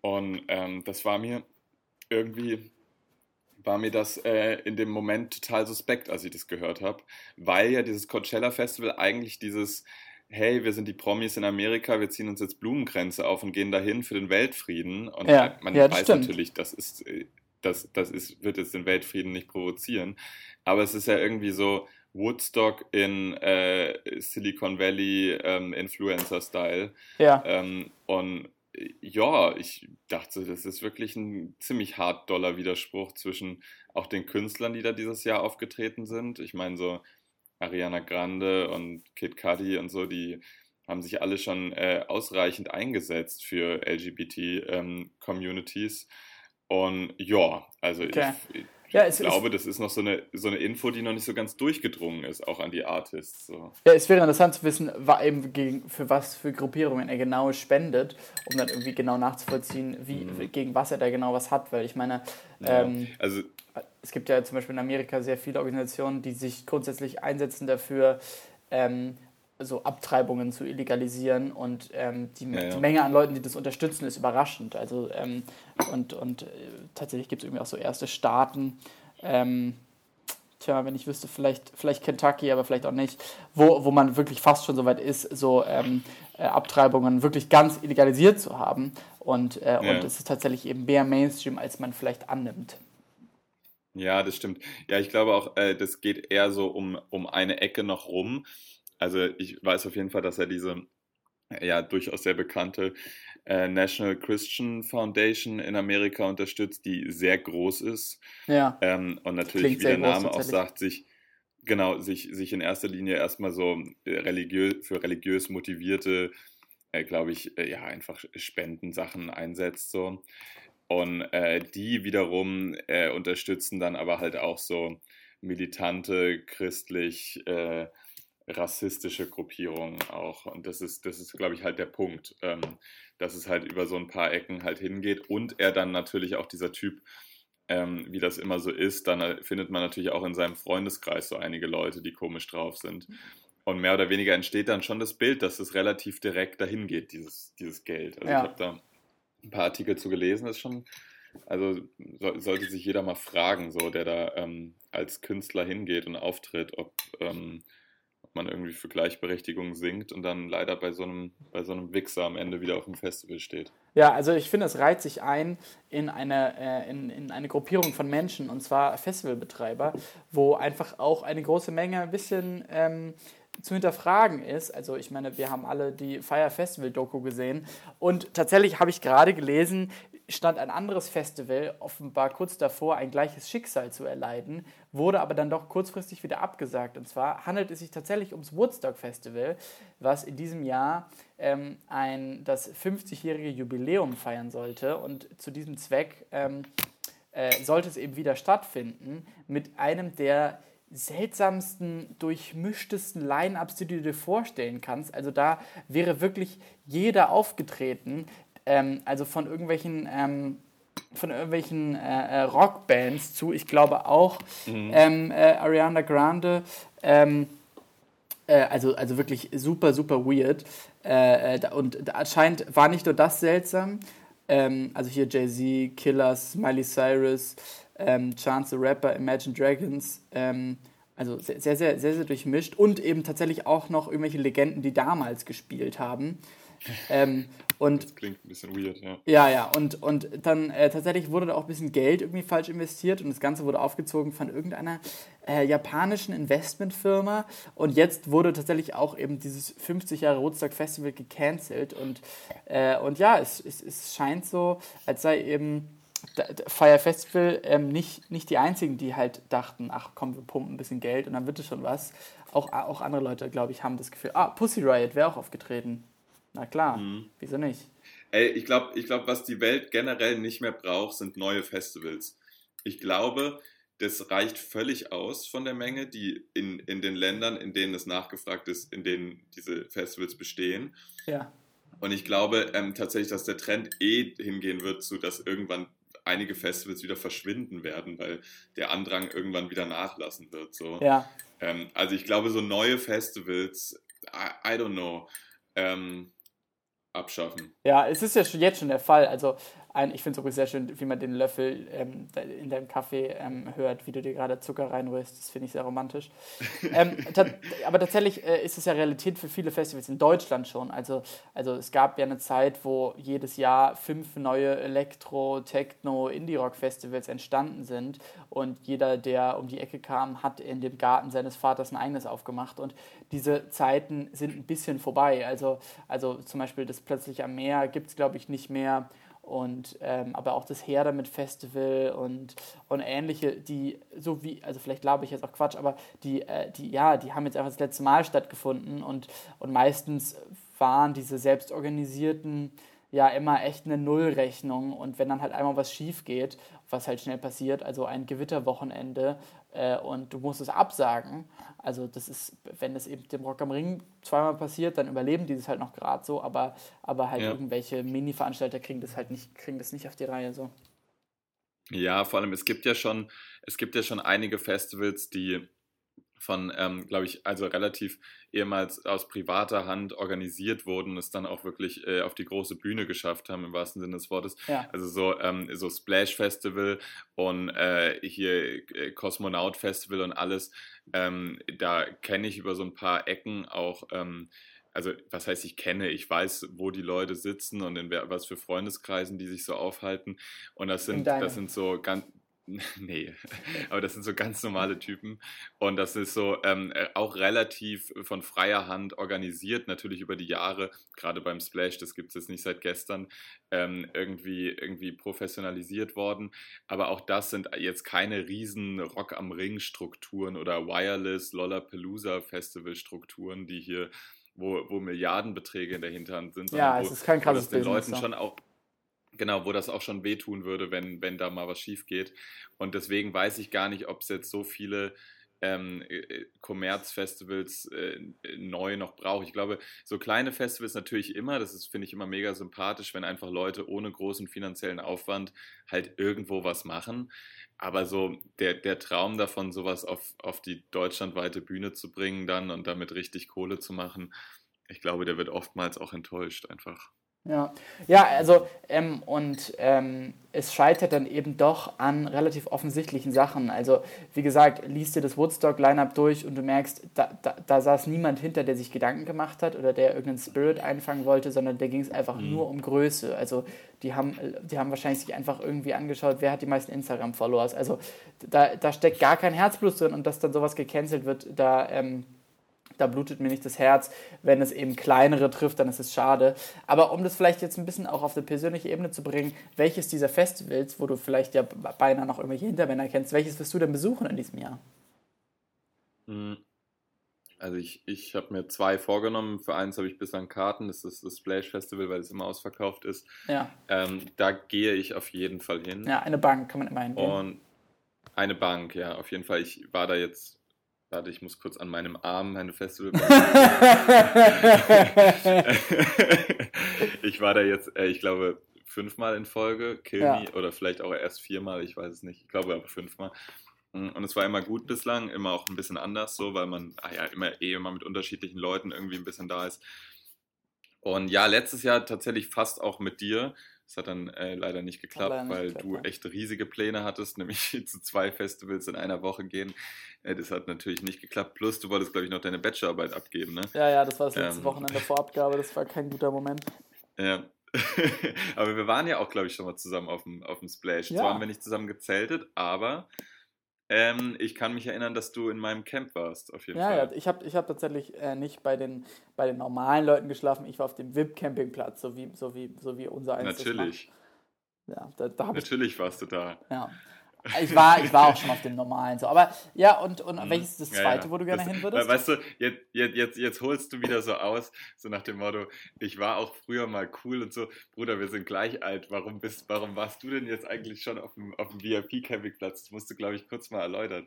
Und ähm, das war mir irgendwie, war mir das äh, in dem Moment total suspekt, als ich das gehört habe, weil ja dieses Coachella Festival eigentlich dieses, hey, wir sind die Promis in Amerika, wir ziehen uns jetzt Blumenkränze auf und gehen dahin für den Weltfrieden. Und ja, man ja, weiß stimmt. natürlich, das ist, äh, das, das ist, wird jetzt den Weltfrieden nicht provozieren. Aber es ist ja irgendwie so, Woodstock in äh, Silicon Valley ähm, Influencer-Style. Ja. Ähm, und ja, ich dachte, das ist wirklich ein ziemlich hart doller Widerspruch zwischen auch den Künstlern, die da dieses Jahr aufgetreten sind. Ich meine, so Ariana Grande und Kid Cudi und so, die haben sich alle schon äh, ausreichend eingesetzt für LGBT-Communities. Ähm, und ja, also okay. ich, ja, ich glaube, das ist noch so eine, so eine Info, die noch nicht so ganz durchgedrungen ist, auch an die Artists. So. Ja, es wäre interessant zu wissen, gegen, für was für Gruppierungen er genau spendet, um dann irgendwie genau nachzuvollziehen, wie, mhm. gegen was er da genau was hat. Weil ich meine, ja, ähm, also, es gibt ja zum Beispiel in Amerika sehr viele Organisationen, die sich grundsätzlich einsetzen dafür, ähm, so Abtreibungen zu illegalisieren und ähm, die, ja, ja. die, Menge an Leuten, die das unterstützen, ist überraschend. Also ähm, und, und äh, tatsächlich gibt es irgendwie auch so erste Staaten, ähm, tja, wenn ich wüsste, vielleicht, vielleicht Kentucky, aber vielleicht auch nicht, wo, wo man wirklich fast schon so weit ist, so ähm, äh, Abtreibungen wirklich ganz illegalisiert zu haben. Und, äh, ja. und es ist tatsächlich eben mehr Mainstream, als man vielleicht annimmt. Ja, das stimmt. Ja, ich glaube auch, äh, das geht eher so um, um eine Ecke noch rum. Also ich weiß auf jeden Fall, dass er diese ja durchaus sehr bekannte äh, National Christian Foundation in Amerika unterstützt, die sehr groß ist. Ja. Ähm, und natürlich, wie der Name groß, auch sagt, sich genau sich, sich in erster Linie erstmal so äh, religiös für religiös motivierte, äh, glaube ich, äh, ja einfach Spendensachen einsetzt so. Und äh, die wiederum äh, unterstützen dann aber halt auch so militante christlich rassistische Gruppierungen auch. Und das ist, das ist, glaube ich, halt der Punkt, ähm, dass es halt über so ein paar Ecken halt hingeht und er dann natürlich auch dieser Typ, ähm, wie das immer so ist, dann äh, findet man natürlich auch in seinem Freundeskreis so einige Leute, die komisch drauf sind. Und mehr oder weniger entsteht dann schon das Bild, dass es relativ direkt dahin geht, dieses, dieses Geld. Also ja. ich habe da ein paar Artikel zu gelesen, das ist schon, also so, sollte sich jeder mal fragen, so der da ähm, als Künstler hingeht und auftritt, ob ähm, man irgendwie für Gleichberechtigung singt und dann leider bei so einem, bei so einem Wichser am Ende wieder auf dem Festival steht. Ja, also ich finde, es reiht sich ein in eine, äh, in, in eine Gruppierung von Menschen, und zwar Festivalbetreiber, wo einfach auch eine große Menge ein bisschen ähm, zu hinterfragen ist. Also ich meine, wir haben alle die Fire Festival Doku gesehen und tatsächlich habe ich gerade gelesen, stand ein anderes Festival offenbar kurz davor, ein gleiches Schicksal zu erleiden, wurde aber dann doch kurzfristig wieder abgesagt. Und zwar handelt es sich tatsächlich ums Woodstock Festival, was in diesem Jahr ähm, ein, das 50-jährige Jubiläum feiern sollte. Und zu diesem Zweck ähm, äh, sollte es eben wieder stattfinden mit einem der seltsamsten, durchmischtesten Line-Ups, die du dir vorstellen kannst. Also da wäre wirklich jeder aufgetreten, ähm, also von irgendwelchen ähm, von irgendwelchen äh, äh, Rockbands zu. Ich glaube auch mhm. ähm, äh, Ariana Grande. Ähm, äh, also, also wirklich super, super weird. Äh, äh, und anscheinend war nicht nur das seltsam. Ähm, also hier Jay-Z, Killers, Miley Cyrus, ähm, Chance the Rapper, Imagine Dragons. Also sehr, sehr, sehr, sehr, sehr durchmischt. Und eben tatsächlich auch noch irgendwelche Legenden, die damals gespielt haben. Ähm, und, das klingt ein bisschen weird, ja. Ja, ja, und, und dann äh, tatsächlich wurde da auch ein bisschen Geld irgendwie falsch investiert und das Ganze wurde aufgezogen von irgendeiner äh, japanischen Investmentfirma und jetzt wurde tatsächlich auch eben dieses 50 Jahre Woodstock Festival gecancelt und, äh, und ja, es, es, es scheint so, als sei eben Fire Festival ähm, nicht, nicht die einzigen, die halt dachten, ach komm, wir pumpen ein bisschen Geld und dann wird es schon was. Auch, auch andere Leute, glaube ich, haben das Gefühl, ah, Pussy Riot wäre auch aufgetreten. Na klar, mhm. wieso nicht? Ey, ich glaube, ich glaub, was die Welt generell nicht mehr braucht, sind neue Festivals. Ich glaube, das reicht völlig aus von der Menge, die in, in den Ländern, in denen es nachgefragt ist, in denen diese Festivals bestehen. Ja. Und ich glaube ähm, tatsächlich, dass der Trend eh hingehen wird, zu dass irgendwann einige Festivals wieder verschwinden werden, weil der Andrang irgendwann wieder nachlassen wird. So. Ja. Ähm, also ich glaube, so neue Festivals, I, I don't know. Ähm, abschaffen. Ja, es ist ja schon jetzt schon der Fall. Also ein, ich finde es übrigens sehr schön, wie man den Löffel ähm, in deinem Kaffee ähm, hört, wie du dir gerade Zucker reinrührst. Das finde ich sehr romantisch. ähm, aber tatsächlich äh, ist es ja Realität für viele Festivals in Deutschland schon. Also, also es gab ja eine Zeit, wo jedes Jahr fünf neue Elektro-, Techno-, Indie-Rock-Festivals entstanden sind. Und jeder, der um die Ecke kam, hat in dem Garten seines Vaters ein eigenes aufgemacht. Und diese Zeiten sind ein bisschen vorbei. Also, also zum Beispiel das plötzlich am Meer gibt es, glaube ich, nicht mehr und ähm, aber auch das Her damit Festival und, und ähnliche, die so wie, also vielleicht glaube ich jetzt auch Quatsch, aber die, äh, die, ja, die haben jetzt einfach das letzte Mal stattgefunden und, und meistens waren diese selbstorganisierten ja immer echt eine Nullrechnung. Und wenn dann halt einmal was schief geht, was halt schnell passiert, also ein Gewitterwochenende äh, und du musst es absagen, also das ist, wenn es eben dem Rock am Ring zweimal passiert, dann überleben die das halt noch gerade so, aber, aber halt ja. irgendwelche Mini-Veranstalter kriegen das halt nicht, kriegen das nicht auf die Reihe so. Ja, vor allem, es gibt ja schon, es gibt ja schon einige Festivals, die von, ähm, glaube ich, also relativ ehemals aus privater Hand organisiert wurden, es dann auch wirklich äh, auf die große Bühne geschafft haben, im wahrsten Sinne des Wortes. Ja. Also so, ähm, so Splash Festival und äh, hier äh, Kosmonaut Festival und alles. Ähm, da kenne ich über so ein paar Ecken auch ähm, also was heißt, ich kenne, ich weiß, wo die Leute sitzen und in was für Freundeskreisen die sich so aufhalten. Und das sind, das sind so ganz, Nee, aber das sind so ganz normale Typen. Und das ist so ähm, äh, auch relativ von freier Hand organisiert, natürlich über die Jahre, gerade beim Splash, das gibt es jetzt nicht seit gestern, ähm, irgendwie, irgendwie professionalisiert worden. Aber auch das sind jetzt keine riesen Rock am Ring-Strukturen oder Wireless Lollapalooza Festival-Strukturen, die hier, wo, wo Milliardenbeträge in der Hinterhand sind. Ja, wo, es ist kein krasses den Business, Leuten schon auch Genau, wo das auch schon wehtun würde, wenn, wenn da mal was schief geht. Und deswegen weiß ich gar nicht, ob es jetzt so viele ähm, Kommerzfestivals äh, äh, neu noch braucht. Ich glaube, so kleine Festivals natürlich immer, das finde ich, immer mega sympathisch, wenn einfach Leute ohne großen finanziellen Aufwand halt irgendwo was machen. Aber so der, der Traum davon, sowas auf, auf die deutschlandweite Bühne zu bringen dann und damit richtig Kohle zu machen, ich glaube, der wird oftmals auch enttäuscht einfach. Ja, ja also ähm, und ähm, es scheitert dann eben doch an relativ offensichtlichen Sachen. Also wie gesagt, liest dir das Woodstock-Line-Up durch und du merkst, da, da, da, saß niemand hinter, der sich Gedanken gemacht hat oder der irgendeinen Spirit einfangen wollte, sondern da ging es einfach mhm. nur um Größe. Also die haben, die haben wahrscheinlich sich einfach irgendwie angeschaut, wer hat die meisten Instagram-Followers. Also da, da steckt gar kein Herzblut drin und dass dann sowas gecancelt wird, da... Ähm, da blutet mir nicht das Herz. Wenn es eben kleinere trifft, dann ist es schade. Aber um das vielleicht jetzt ein bisschen auch auf eine persönliche Ebene zu bringen, welches dieser Festivals, wo du vielleicht ja beinahe noch irgendwelche Hintermänner kennst, welches wirst du denn besuchen in diesem Jahr? Hm. Also ich, ich habe mir zwei vorgenommen. Für eins habe ich bislang Karten, das ist das Splash Festival, weil es immer ausverkauft ist. Ja. Ähm, da gehe ich auf jeden Fall hin. Ja, eine Bank kann man immer hingehen. Und eine Bank, ja, auf jeden Fall. Ich war da jetzt Warte, ich muss kurz an meinem Arm meine Festival. ich war da jetzt, äh, ich glaube, fünfmal in Folge, Kill Ja. Me, oder vielleicht auch erst viermal, ich weiß es nicht. Ich glaube aber fünfmal. Mm, Und es war immer gut bislang, immer auch ein bisschen anders so, weil man ah ja, immer eh immer mit unterschiedlichen Leuten irgendwie ein bisschen da ist. Und ja, letztes Jahr tatsächlich fast auch mit dir. Das hat dann äh, leider nicht geklappt, leider nicht weil geklappt, du ja. echt riesige Pläne hattest, nämlich zu zwei Festivals in einer Woche gehen. Äh, das hat natürlich nicht geklappt. Plus, du wolltest, glaube ich, noch deine Bachelorarbeit abgeben, ne? Ja, ja, das war das letzte Ähm. Wochenende vor Abgabe, das war kein guter Moment. Ja. aber wir waren ja auch, glaube ich, schon mal zusammen auf dem, auf dem Splash. Ja. Zwar haben wir nicht zusammen gezeltet, aber ähm, ich kann mich erinnern, dass du in meinem Camp warst, auf jeden Ja, Fall. ja, ich habe ich hab tatsächlich äh, nicht bei den, bei den normalen Leuten geschlafen, ich war auf dem VIP-Campingplatz, so wie, so, wie, so wie unser eins Natürlich. Ja, da, da habe ich natürlich warst du da. Ja. Ich war, ich war auch schon auf dem normalen so. Aber ja, und, und Mhm. welches ist das Ja, zweite, ja. wo du gerne Das- hin würdest? Weißt du, jetzt, jetzt, jetzt, jetzt holst du wieder so aus, so nach dem Motto, ich war auch früher mal cool und so, Bruder, wir sind gleich alt, warum bist, warum warst du denn jetzt eigentlich schon auf dem, auf dem VIP-Campingplatz? Das musst du, glaube ich, kurz mal erläutern.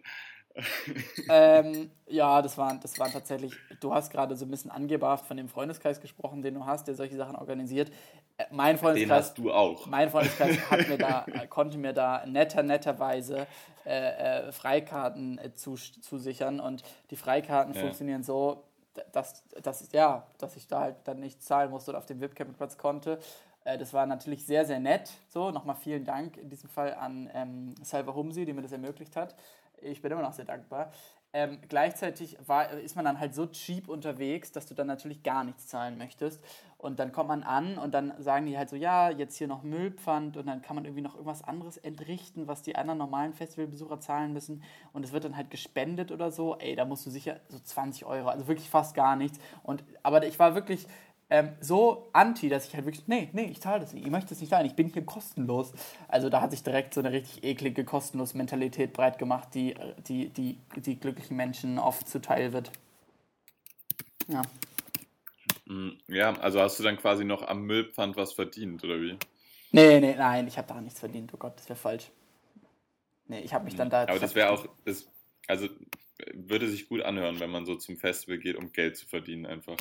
Ähm, ja, das waren, das waren tatsächlich, du hast gerade so ein bisschen angebracht von dem Freundeskreis gesprochen, den du hast, der solche Sachen organisiert. Äh, mein Den Freundeskreis, hast du auch. mein Freundeskreis hat mir da, konnte mir da netter, netterweise äh, äh, Freikarten äh, zu, zusichern und die Freikarten Ja. funktionieren so, dass, dass, ja, dass ich da halt dann nicht zahlen musste und auf dem VIP-Campingplatz konnte. Äh, Das war natürlich sehr, sehr nett. So, nochmal vielen Dank in diesem Fall an ähm, Salva Humsi, die mir das ermöglicht hat. Ich bin immer noch sehr dankbar. Ähm, gleichzeitig war, ist man dann halt so cheap unterwegs, dass du dann natürlich gar nichts zahlen möchtest. Und dann kommt man an und dann sagen die halt so, ja, jetzt hier noch Müllpfand und dann kann man irgendwie noch irgendwas anderes entrichten, was die anderen normalen Festivalbesucher zahlen müssen. Und es wird dann halt gespendet oder so. Ey, da musst du sicher so 20 Euro, also wirklich fast gar nichts. Und, aber ich war wirklich ähm, so anti, dass ich halt wirklich, nee, nee, ich zahle das nicht, ich möchte das nicht zahlen, ich bin hier kostenlos. Also da hat sich direkt so eine richtig eklige kostenlos Mentalität breit gemacht, die, äh, die, die, die glücklichen Menschen oft zuteil wird. Ja. Mm, Ja, also hast du dann quasi noch am Müllpfand was verdient, oder wie? Nee, nee, nein, ich habe daran nichts verdient, oh Gott, das wäre falsch. Nee, ich habe mich dann da... Aber das wäre auch, das, also würde sich gut anhören, wenn man so zum Festival geht, um Geld zu verdienen einfach.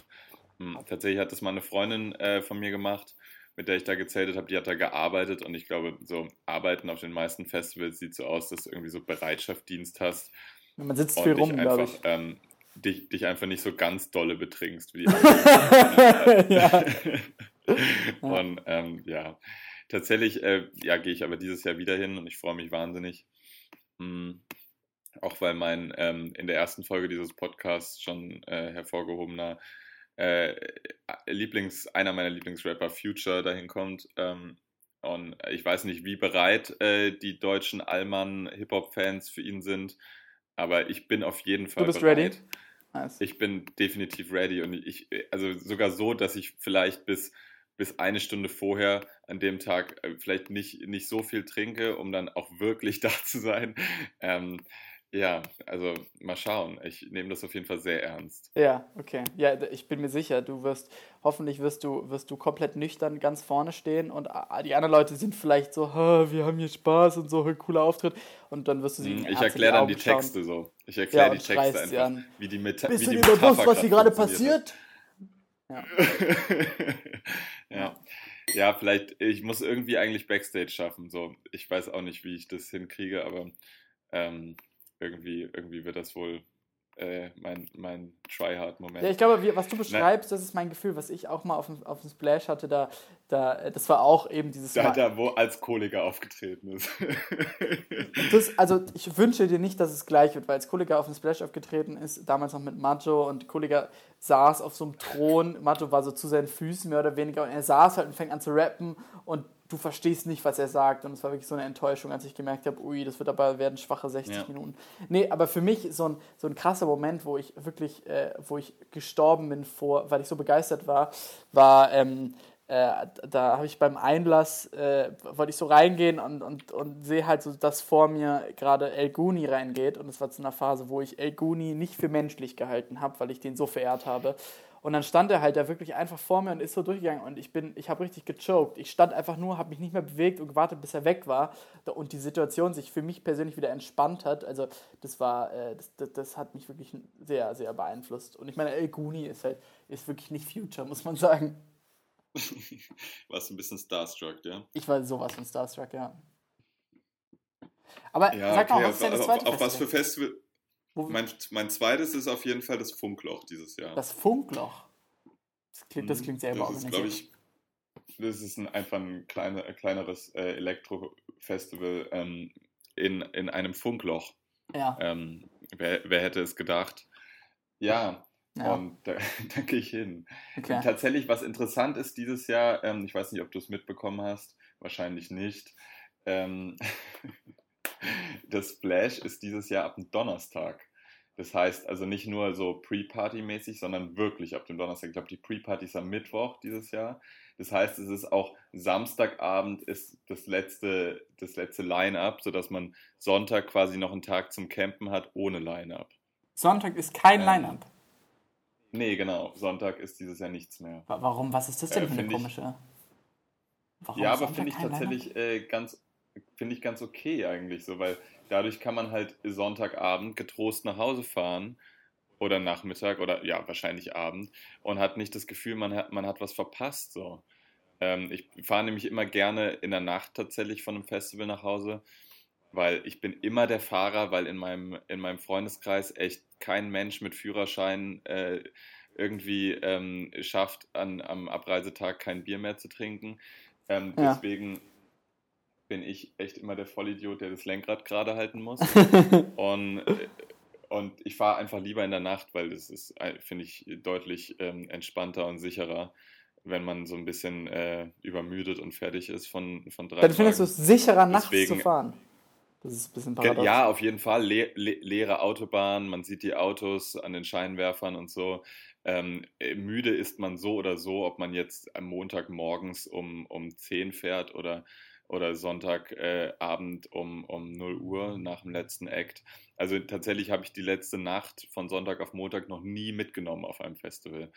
Hm, Tatsächlich hat das mal eine Freundin äh, von mir gemacht, mit der ich da gezeltet habe, die hat da gearbeitet und ich glaube, so Arbeiten auf den meisten Festivals sieht so aus, dass du irgendwie so Bereitschaftsdienst hast Man sitzt und viel rum, glaube einfach, ich. ähm, dich, dich einfach nicht so ganz dolle betrinkst wie die anderen. ja. Und ähm, ja, tatsächlich äh, ja, gehe ich aber dieses Jahr wieder hin und ich freue mich wahnsinnig. Hm, auch weil mein ähm, in der ersten Folge dieses Podcasts schon äh, hervorgehobener äh, Lieblings, einer meiner Lieblingsrapper Future dahin kommt. Ähm, und ich weiß nicht, wie bereit äh, die deutschen Allmann-Hip-Hop-Fans für ihn sind, aber ich bin auf jeden Fall bist bereit. ready? Nice. Ich bin definitiv ready und ich, also sogar so, dass ich vielleicht bis, bis eine Stunde vorher an dem Tag äh, vielleicht nicht, nicht so viel trinke, um dann auch wirklich da zu sein. Ähm, ja, also mal schauen. Ich nehme das auf jeden Fall sehr ernst. Ja, okay. Ja, ich bin mir sicher, du wirst, hoffentlich wirst du, wirst du komplett nüchtern ganz vorne stehen und die anderen Leute sind vielleicht so, "Ha, wir haben hier Spaß und so, ein cooler Auftritt. Und dann wirst du sie Hm, Ich erkläre dann die schauen. Texte so. Ich Ja, erkläre und die Texte einfach, an. wie die Meta Bist wie du dir bewusst, was hier gerade passiert? Ja. ja. ja, vielleicht, ich muss irgendwie eigentlich Backstage schaffen. So, ich weiß auch nicht, wie ich das hinkriege, aber ähm, irgendwie, irgendwie wird das wohl äh, mein, mein Tryhard-Moment. Ja, ich glaube, wie, was du beschreibst, das ist mein Gefühl, was ich auch mal auf dem, auf dem Splash hatte, da, da, das war auch eben dieses da Mal- hat er wo als Kollega aufgetreten ist. Das, also ich wünsche dir nicht, dass es gleich wird, weil als Kollega auf dem Splash aufgetreten ist, damals noch mit Macho und Kollega saß auf so einem Thron, Macho war so zu seinen Füßen mehr oder weniger und er saß halt und fängt an zu rappen und du verstehst nicht, was er sagt und es war wirklich so eine Enttäuschung, als ich gemerkt habe, ui, das wird aber werden schwache 60 Ja. Minuten. Nee, aber für mich so ein, so ein krasser Moment, wo ich wirklich, äh, wo ich gestorben bin vor, weil ich so begeistert war, war, ähm, äh, da habe ich beim Einlass, äh, wollte ich so reingehen und, und, und sehe halt so, dass vor mir gerade El Guni reingeht. Und es war zu einer Phase, wo ich El Guni nicht für menschlich gehalten habe, weil ich den so verehrt habe. Und dann stand er halt da wirklich einfach vor mir und ist so durchgegangen und ich bin, ich habe richtig gechoked. Ich stand einfach nur, habe mich nicht mehr bewegt und gewartet, bis er weg war und die Situation sich für mich persönlich wieder entspannt hat. Also das war, äh, das, das, das hat mich wirklich sehr, sehr beeinflusst. Und ich meine, El Guni ist halt, ist wirklich nicht Future, muss man sagen. Warst ein bisschen starstruck, ja? Ich war sowas von starstruck, ja. Aber ja, sag okay, mal, was ist denn das auf, zweite auf, auf was für Festival? Mein, mein zweites ist auf jeden Fall das Funkloch dieses Jahr. Das Funkloch. Das klingt, das Mhm. klingt sehr Das ist, glaube ich, das ist ein, einfach ein kleine, kleineres äh, Elektro-Festival ähm, in, in einem Funkloch. Ja, Ähm, wer, wer hätte es gedacht? Ja, ja, und da, da gehe ich hin. okay. Tatsächlich, was interessant ist dieses Jahr, ähm, ich weiß nicht, ob du es mitbekommen hast, wahrscheinlich nicht. Ähm, das Splash ist dieses Jahr ab dem Donnerstag. Das heißt also nicht nur so Pre-Party-mäßig, sondern wirklich ab dem Donnerstag. Ich glaube, die Pre-Party ist am Mittwoch dieses Jahr. Das heißt, es ist auch Samstagabend ist das letzte, das letzte Line-Up, sodass man Sonntag quasi noch einen Tag zum Campen hat ohne Line-Up. Sonntag ist kein Ähm, Line-Up. Nee, genau. Sonntag ist dieses Jahr nichts mehr. Wa- Warum? Was ist das denn äh, für eine komische? Warum Ja, aber finde ich tatsächlich äh, ganz, finde ich ganz okay eigentlich so, weil dadurch kann man halt Sonntagabend getrost nach Hause fahren oder Nachmittag oder ja, wahrscheinlich Abend und hat nicht das Gefühl, man hat, man hat was verpasst so. Ähm, ich fahre nämlich immer gerne in der Nacht tatsächlich von einem Festival nach Hause, weil ich bin immer der Fahrer, weil in meinem, in meinem Freundeskreis echt kein Mensch mit Führerschein äh, irgendwie ähm, schafft, an, am Abreisetag kein Bier mehr zu trinken. Ähm, Ja. Deswegen bin ich echt immer der Vollidiot, der das Lenkrad gerade halten muss. und, äh, und ich fahre einfach lieber in der Nacht, weil das ist, äh, finde ich, deutlich ähm, entspannter und sicherer, wenn man so ein bisschen äh, übermüdet und fertig ist von, von drei Dann findest du es sicherer, nachts zu Deswegen- fahren. Das ist ein bisschen paradox. Ja, auf jeden Fall. Le le leere Autobahn, man sieht die Autos an den Scheinwerfern und so. Ähm, äh, müde ist man so oder so, ob man jetzt am Montag morgens um, um 10 fährt oder, oder Sonntagabend äh, um, um 0 Uhr nach dem letzten Act. Also tatsächlich habe ich die letzte Nacht von Sonntag auf Montag noch nie mitgenommen auf einem Festival.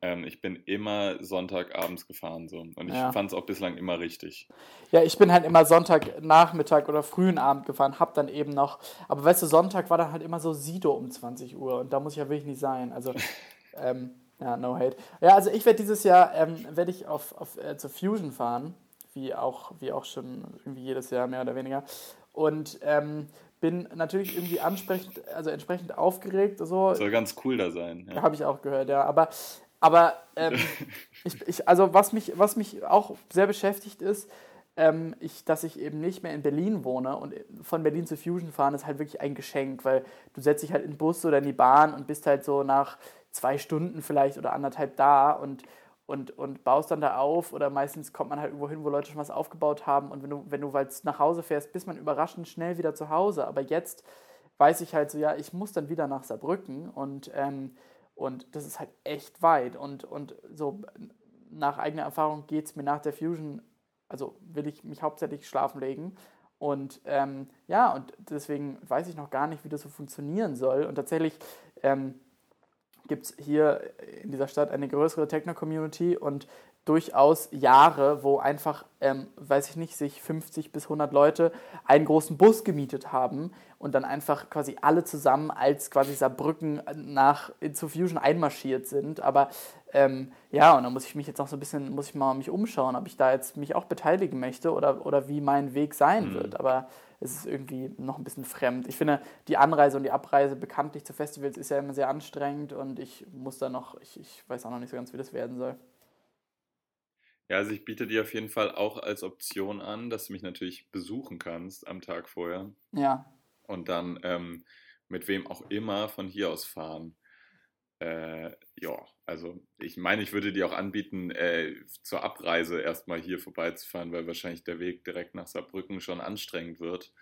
Ähm, ich bin immer Sonntagabends gefahren so. Und ich Ja. fand es auch bislang immer richtig. Ja, ich bin halt immer Sonntagnachmittag oder frühen Abend gefahren, hab dann eben noch, aber weißt du, Sonntag war dann halt immer so Sido um 20 Uhr und da muss ich ja wirklich nicht sein. Also, ähm, ja, no hate. Ja, also ich werde dieses Jahr, ähm, werde ich auf, auf, äh, zur Fusion fahren, wie auch, wie auch schon irgendwie jedes Jahr mehr oder weniger. Und ähm, bin natürlich irgendwie ansprechend, also entsprechend aufgeregt. So. Soll ganz cool da sein. Ja. Habe ich auch gehört, ja. Aber, aber ähm, ich, ich, also was mich, was mich auch sehr beschäftigt ist, ähm, ich, dass ich eben nicht mehr in Berlin wohne und von Berlin zu Fusion fahren ist halt wirklich ein Geschenk, weil du setzt dich halt in den Bus oder in die Bahn und bist halt so nach zwei Stunden vielleicht oder anderthalb da und, und, und baust dann da auf oder meistens kommt man halt irgendwo hin, wo Leute schon was aufgebaut haben und wenn du, wenn du nach Hause fährst, bist man überraschend schnell wieder zu Hause. Aber jetzt weiß ich halt so, ja, ich muss dann wieder nach Saarbrücken und, ähm, und das ist halt echt weit und, und so nach eigener Erfahrung geht es mir nach der Fusion, also will ich mich hauptsächlich schlafen legen und ähm, ja, und deswegen weiß ich noch gar nicht, wie das so funktionieren soll und tatsächlich ähm, gibt es hier in dieser Stadt eine größere Techno-Community und durchaus Jahre, wo einfach, ähm, weiß ich nicht, sich 50 bis 100 Leute einen großen Bus gemietet haben und dann einfach quasi alle zusammen als quasi Saarbrücken nach zu Fusion einmarschiert sind. Aber ähm, ja, und da muss ich mich jetzt noch so ein bisschen, muss ich mal mich umschauen, ob ich da jetzt mich auch beteiligen möchte oder, oder wie mein Weg sein Mhm. wird. Aber es ist irgendwie noch ein bisschen fremd. Ich finde, die Anreise und die Abreise bekanntlich zu Festivals ist ja immer sehr anstrengend und ich muss da noch, ich, ich weiß auch noch nicht so ganz, wie das werden soll. Ja, also ich biete dir auf jeden Fall auch als Option an, dass du mich natürlich besuchen kannst am Tag vorher Ja, und dann ähm, mit wem auch immer von hier aus fahren. Äh, ja, also ich meine, ich würde dir auch anbieten, äh, zur Abreise erstmal hier vorbeizufahren, weil wahrscheinlich der Weg direkt nach Saarbrücken schon anstrengend wird.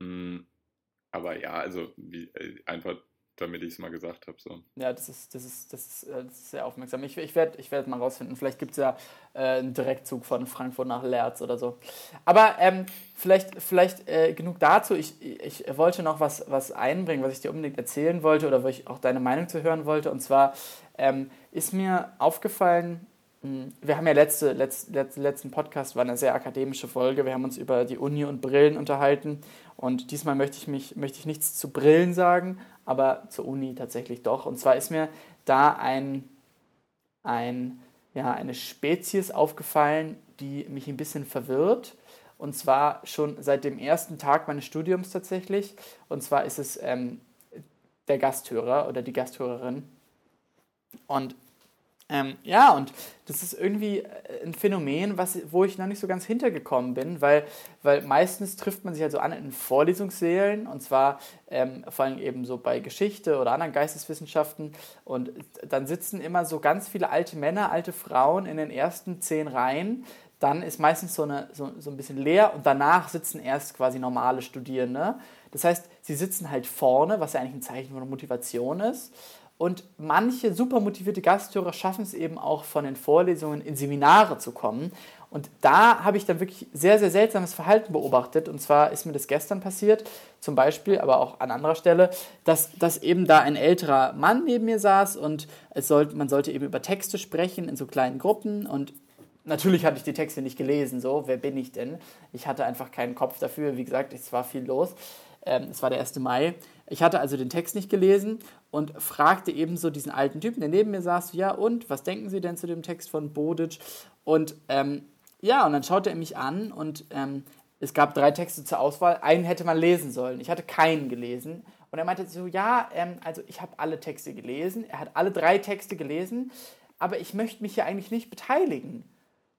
Mm, aber ja, also wie, äh, einfach damit ich es mal gesagt habe. So. Ja, das ist, das ist, das ist, äh, das ist sehr aufmerksam. Ich, ich werde ich werd mal rausfinden. Vielleicht gibt es ja äh, einen Direktzug von Frankfurt nach Lerz oder so. Aber ähm, vielleicht, vielleicht äh, genug dazu. Ich, ich wollte noch was, was einbringen, was ich dir unbedingt erzählen wollte oder wo ich auch deine Meinung zu hören wollte. Und zwar ähm, ist mir aufgefallen, wir haben ja letzte, letzt, letzt, letzten Podcast, war eine sehr akademische Folge. Wir haben uns über die Uni und Brillen unterhalten. Und diesmal möchte ich, mich, möchte ich nichts zu Brillen sagen, aber zur Uni tatsächlich doch. Und zwar ist mir da ein, ein ja, eine Spezies aufgefallen, die mich ein bisschen verwirrt. Und zwar schon seit dem ersten Tag meines Studiums tatsächlich. Und zwar ist es ähm, der Gasthörer oder die Gasthörerin. Und ähm, ja, und das ist irgendwie äh, ein Phänomen, was, wo ich noch nicht so ganz hintergekommen bin, weil, weil meistens trifft man sich also an in Vorlesungssälen und zwar ähm, vor allem eben so bei Geschichte oder anderen Geisteswissenschaften und dann sitzen immer so ganz viele alte Männer, alte Frauen in den ersten zehn Reihen. Dann ist meistens so, eine, so, so ein bisschen leer und danach sitzen erst quasi normale Studierende. Das heißt, sie sitzen halt vorne, was ja eigentlich ein Zeichen von Motivation ist. Und manche super motivierte Gasthörer schaffen es eben auch von den Vorlesungen in Seminare zu kommen. Und da habe ich dann wirklich sehr, sehr seltsames Verhalten beobachtet. Und zwar ist mir das gestern passiert, zum Beispiel, aber auch an anderer Stelle, dass, dass eben da ein älterer Mann neben mir saß und es sollte, man sollte eben über Texte sprechen in so kleinen Gruppen. Und natürlich hatte ich die Texte nicht gelesen, so, wer bin ich denn? Ich hatte einfach keinen Kopf dafür, wie gesagt, es war viel los. Ähm, es war der 1. Mai. Ich hatte also den Text nicht gelesen und fragte ebenso diesen alten Typen, der neben mir saß, ja und, was denken Sie denn zu dem Text von Bodic? Und ähm, ja, und dann schaute er mich an und ähm, es gab drei Texte zur Auswahl. Einen hätte man lesen sollen. Ich hatte keinen gelesen. Und er meinte so, ja, ähm, also ich habe alle Texte gelesen. Er hat alle drei Texte gelesen, aber ich möchte mich hier eigentlich nicht beteiligen.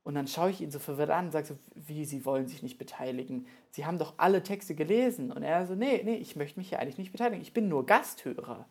Und dann schaue ich ihn so verwirrt an und sage so, wie, Sie wollen sich nicht beteiligen? Sie haben doch alle Texte gelesen. Und er so, nee, nee, ich möchte mich hier eigentlich nicht beteiligen. Ich bin nur Gasthörer.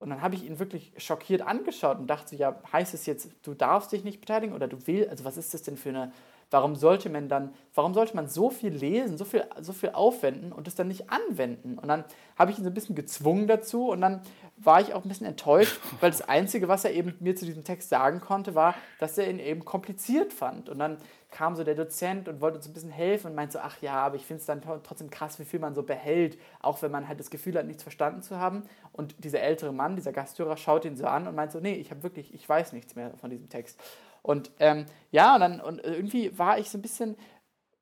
Und dann habe ich ihn wirklich schockiert angeschaut und dachte ja, heißt es jetzt, du darfst dich nicht beteiligen oder du willst, also was ist das denn für eine, warum sollte man dann, warum sollte man so viel lesen, so viel, so viel aufwenden und das dann nicht anwenden? Und dann habe ich ihn so ein bisschen gezwungen dazu und dann war ich auch ein bisschen enttäuscht, weil das Einzige, was er eben mir zu diesem Text sagen konnte, war, dass er ihn eben kompliziert fand. Und dann kam so der Dozent und wollte uns ein bisschen helfen und meinte so, ach ja, aber ich finde es dann trotzdem krass, wie viel man so behält, auch wenn man halt das Gefühl hat, nichts verstanden zu haben. Und dieser ältere Mann, dieser Gasthörer, schaut ihn so an und meint so, nee, ich habe wirklich, ich weiß nichts mehr von diesem Text. Und ähm, ja, und dann und irgendwie war ich so ein bisschen,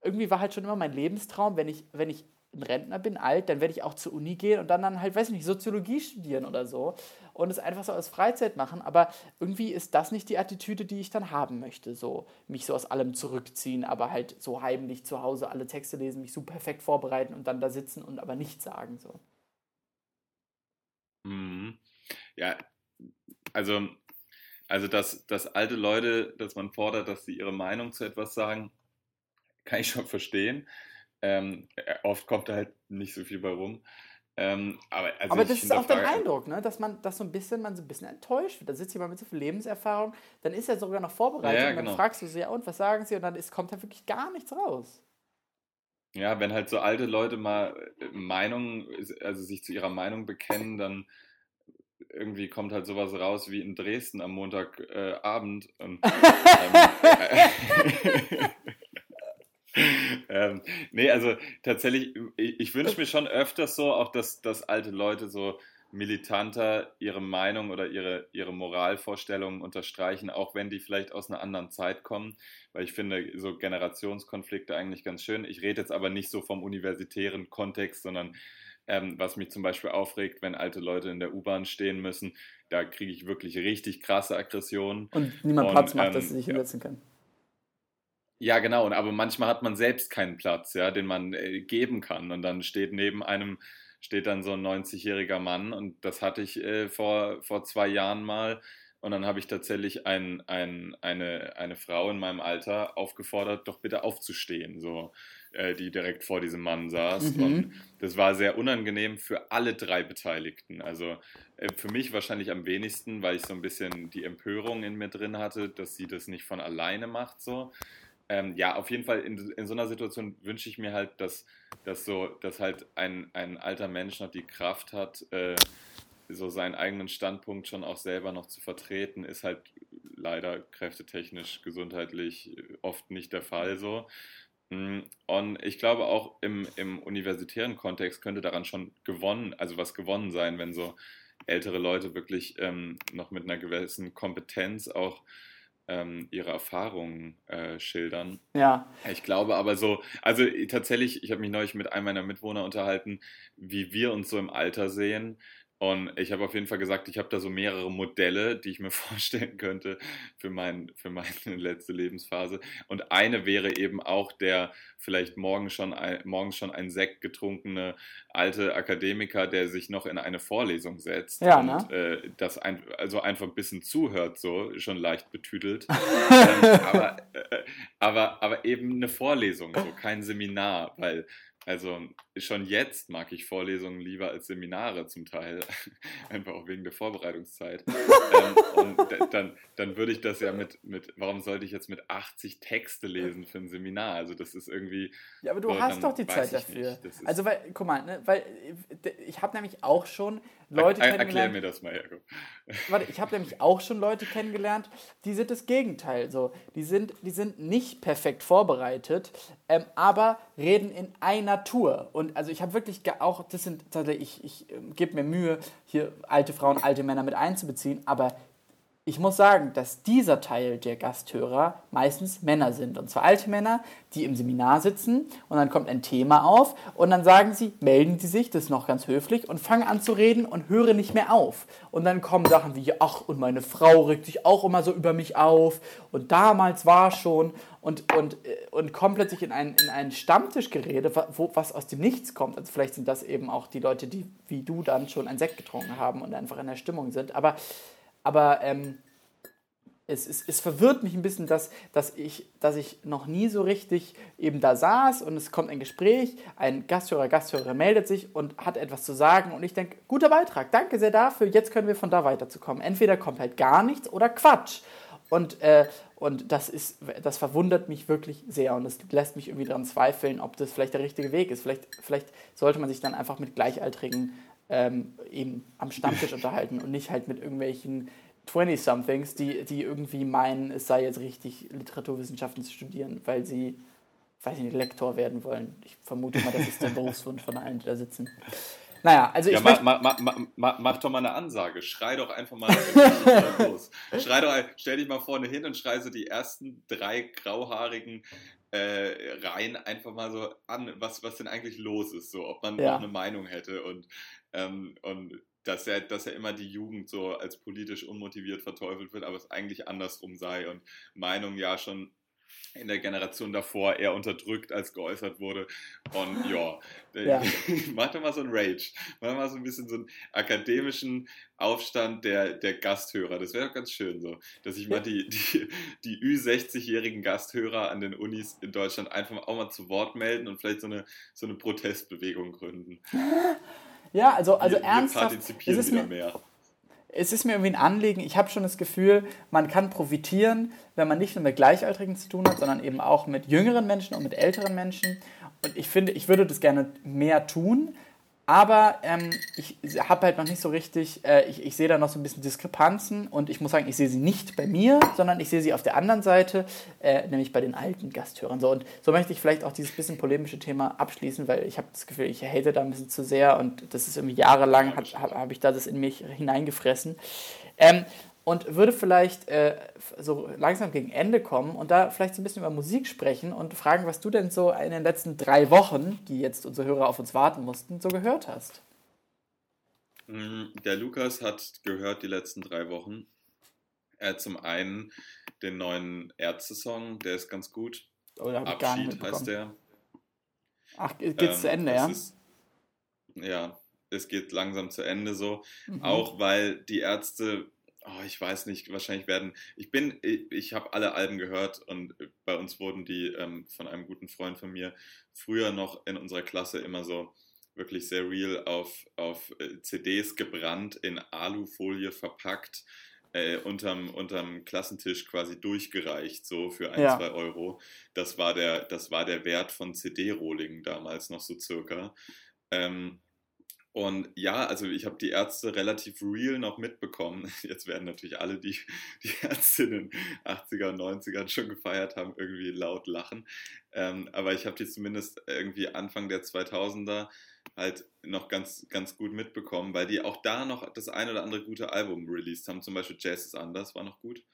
irgendwie war halt schon immer mein Lebenstraum, wenn ich, wenn ich ein Rentner bin, alt, dann werde ich auch zur Uni gehen und dann, dann halt, weiß ich nicht, Soziologie studieren oder so und es einfach so als Freizeit machen. Aber irgendwie ist das nicht die Attitüde, die ich dann haben möchte. So mich so aus allem zurückziehen, aber halt so heimlich zu Hause alle Texte lesen, mich so perfekt vorbereiten und dann da sitzen und aber nichts sagen. So. Mhm. Ja, also, also dass, dass alte Leute, dass man fordert, dass sie ihre Meinung zu etwas sagen, kann ich schon verstehen. Ähm, äh, oft kommt da halt nicht so viel bei rum. Ähm, aber, also aber das ist auch der Eindruck, ne? dass man dass so ein bisschen, man so ein bisschen enttäuscht wird. Da sitzt jemand mit so viel Lebenserfahrung, dann ist er sogar noch vorbereitet ja, ja, und dann genau. fragst du sie, ja und was sagen sie? Und dann ist, kommt da wirklich gar nichts raus. Ja, wenn halt so alte Leute mal äh, Meinung, also sich zu ihrer Meinung bekennen, dann irgendwie kommt halt sowas raus wie in Dresden am Montagabend. Äh, ähm, ähm, nee, also tatsächlich, ich, ich wünsche mir schon öfters so, auch dass, dass alte Leute so militanter ihre Meinung oder ihre, ihre Moralvorstellungen unterstreichen, auch wenn die vielleicht aus einer anderen Zeit kommen, weil ich finde so Generationskonflikte eigentlich ganz schön. Ich rede jetzt aber nicht so vom universitären Kontext, sondern ähm, was mich zum Beispiel aufregt, wenn alte Leute in der U-Bahn stehen müssen, da kriege ich wirklich richtig krasse Aggressionen. Und niemand und, Platz macht, ähm, dass sie sich hinsetzen ja. können. Ja, genau. Aber manchmal hat man selbst keinen Platz, ja, den man äh, geben kann. Und dann steht neben einem steht dann so ein 90-jähriger Mann. Und das hatte ich äh, vor, vor zwei Jahren mal. Und dann habe ich tatsächlich ein, ein, eine, eine Frau in meinem Alter aufgefordert, doch bitte aufzustehen, so, äh, die direkt vor diesem Mann saß. Mhm. Und das war sehr unangenehm für alle drei Beteiligten. Also äh, für mich wahrscheinlich am wenigsten, weil ich so ein bisschen die Empörung in mir drin hatte, dass sie das nicht von alleine macht, so. Ähm, ja, auf jeden Fall in, in so einer Situation wünsche ich mir halt, dass, dass, so, dass halt ein, ein alter Mensch noch die Kraft hat, äh, so seinen eigenen Standpunkt schon auch selber noch zu vertreten, ist halt leider kräftetechnisch, gesundheitlich oft nicht der Fall so. Mm, und ich glaube auch im, im universitären Kontext könnte daran schon gewonnen, also was gewonnen sein, wenn so ältere Leute wirklich ähm, noch mit einer gewissen Kompetenz auch ähm, ihre Erfahrungen äh, schildern. Ja. Ich glaube aber so, also tatsächlich, ich habe mich neulich mit einem meiner Mitwohner unterhalten, wie wir uns so im Alter sehen. Und ich habe auf jeden Fall gesagt, ich habe da so mehrere Modelle, die ich mir vorstellen könnte für, mein, für meine letzte Lebensphase. Und eine wäre eben auch der vielleicht morgen schon ein, morgens schon ein Sekt getrunkene alte Akademiker, der sich noch in eine Vorlesung setzt ja, und ne? äh, das ein, also einfach ein bisschen zuhört, so schon leicht betüdelt. ähm, aber, äh, aber, aber eben eine Vorlesung, so kein Seminar, weil also schon jetzt mag ich Vorlesungen lieber als Seminare zum Teil, einfach auch wegen der Vorbereitungszeit. ähm, und dann, dann würde ich das ja mit, mit, warum sollte ich jetzt mit 80 Texte lesen für ein Seminar? Also das ist irgendwie... Ja, aber du so, hast doch die Zeit dafür. Also weil, guck mal, ne, weil ich habe nämlich auch schon Leute er, kennengelernt... Erklär mir das mal, Jakob. Warte, ich habe nämlich auch schon Leute kennengelernt, die sind das Gegenteil. So. Die, sind, die sind nicht perfekt vorbereitet, ähm, aber reden in einer Tour. Und also ich habe wirklich auch, das sind, ich, ich äh, gebe mir Mühe, hier alte Frauen, alte Männer mit einzubeziehen, aber ich muss sagen, dass dieser Teil der Gasthörer meistens Männer sind. Und zwar alte Männer, die im Seminar sitzen und dann kommt ein Thema auf und dann sagen sie, melden sie sich, das ist noch ganz höflich, und fangen an zu reden und hören nicht mehr auf. Und dann kommen Sachen wie, ach, und meine Frau regt sich auch immer so über mich auf und damals war schon und, und, äh, und kommen plötzlich in ein, in ein Stammtischgerede, wo, was aus dem Nichts kommt. Also vielleicht sind das eben auch die Leute, die wie du dann schon ein Sekt getrunken haben und einfach in der Stimmung sind. Aber aber ähm, es, es, es, verwirrt mich ein bisschen, dass, dass, ich, dass ich noch nie so richtig eben da saß und es kommt ein Gespräch, ein Gasthörer, Gasthörer meldet sich und hat etwas zu sagen und ich denke, guter Beitrag, danke sehr dafür, jetzt können wir von da weiterzukommen. Entweder kommt halt gar nichts oder Quatsch. Und, äh, und das, ist, das verwundert mich wirklich sehr und es lässt mich irgendwie daran zweifeln, ob das vielleicht der richtige Weg ist. Vielleicht, vielleicht sollte man sich dann einfach mit Gleichaltrigen ähm, eben am Stammtisch unterhalten und nicht halt mit irgendwelchen 20-somethings, die, die irgendwie meinen, es sei jetzt richtig, Literaturwissenschaften zu studieren, weil sie, weiß ich nicht, Lektor werden wollen. Ich vermute mal, das ist der Berufswunsch von allen, die da sitzen. Naja, also ich. Ja, mach, mach, mach, mach, mach doch mal eine Ansage. Schrei doch einfach mal los. Schrei doch, stell dich mal vorne hin und schrei so die ersten drei grauhaarigen äh, Reihen einfach mal so an, was, was denn eigentlich los ist, so, ob man ja. noch eine Meinung hätte und ähm, und dass er, dass er immer die Jugend so als politisch unmotiviert verteufelt wird, aber es eigentlich andersrum sei und Meinung ja schon in der Generation davor eher unterdrückt als geäußert wurde. Und ja, ja. mach doch mal so ein Rage. Mach mal so ein bisschen so einen akademischen Aufstand der, der Gasthörer. Das wäre doch ganz schön so, dass ich mal die, die, die Ü60-jährigen Gasthörer an den Unis in Deutschland einfach auch mal zu Wort melden und vielleicht so eine, so eine Protestbewegung gründen. Ja, also, also wir, ernsthaft. Wir partizipieren es ist mir, mehr. Es ist mir irgendwie ein Anliegen. Ich habe schon das Gefühl, man kann profitieren, wenn man nicht nur mit Gleichaltrigen zu tun hat, sondern eben auch mit jüngeren Menschen und mit älteren Menschen. Und ich finde, ich würde das gerne mehr tun. Aber ähm, ich habe halt noch nicht so richtig, äh, ich, ich sehe da noch so ein bisschen Diskrepanzen und ich muss sagen, ich sehe sie nicht bei mir, sondern ich sehe sie auf der anderen Seite, äh, nämlich bei den alten Gasthörern. So, und so möchte ich vielleicht auch dieses bisschen polemische Thema abschließen, weil ich habe das Gefühl, ich hate da ein bisschen zu sehr und das ist irgendwie jahrelang, habe hab ich da das in mich hineingefressen. Ähm, und würde vielleicht äh, so langsam gegen Ende kommen und da vielleicht so ein bisschen über Musik sprechen und fragen, was du denn so in den letzten drei Wochen, die jetzt unsere Hörer auf uns warten mussten, so gehört hast. Mm, der Lukas hat gehört die letzten drei Wochen. Er zum einen den neuen Ärzte-Song, der ist ganz gut. Oh, da Abschied gar nicht heißt der. Ach, geht's ähm, zu Ende, ja? Ist, ja, es geht langsam zu Ende so. Mhm. Auch weil die Ärzte oh, ich weiß nicht, wahrscheinlich werden, ich bin, ich, ich habe alle Alben gehört und bei uns wurden die ähm, von einem guten Freund von mir früher noch in unserer Klasse immer so wirklich sehr real auf, auf äh, CDs gebrannt, in Alufolie verpackt, äh, unterm, unterm Klassentisch quasi durchgereicht, so für ein, ja. zwei Euro. Das war der, das war der Wert von CD-Rohling damals noch so circa. Ähm, und ja, also ich habe die Ärzte relativ real noch mitbekommen. Jetzt werden natürlich alle, die die Ärzte in den 80er und 90ern schon gefeiert haben, irgendwie laut lachen. Ähm, aber ich habe die zumindest irgendwie Anfang der 2000er halt noch ganz, ganz gut mitbekommen, weil die auch da noch das ein oder andere gute Album released haben. Zum Beispiel Jazz is Anders war noch gut.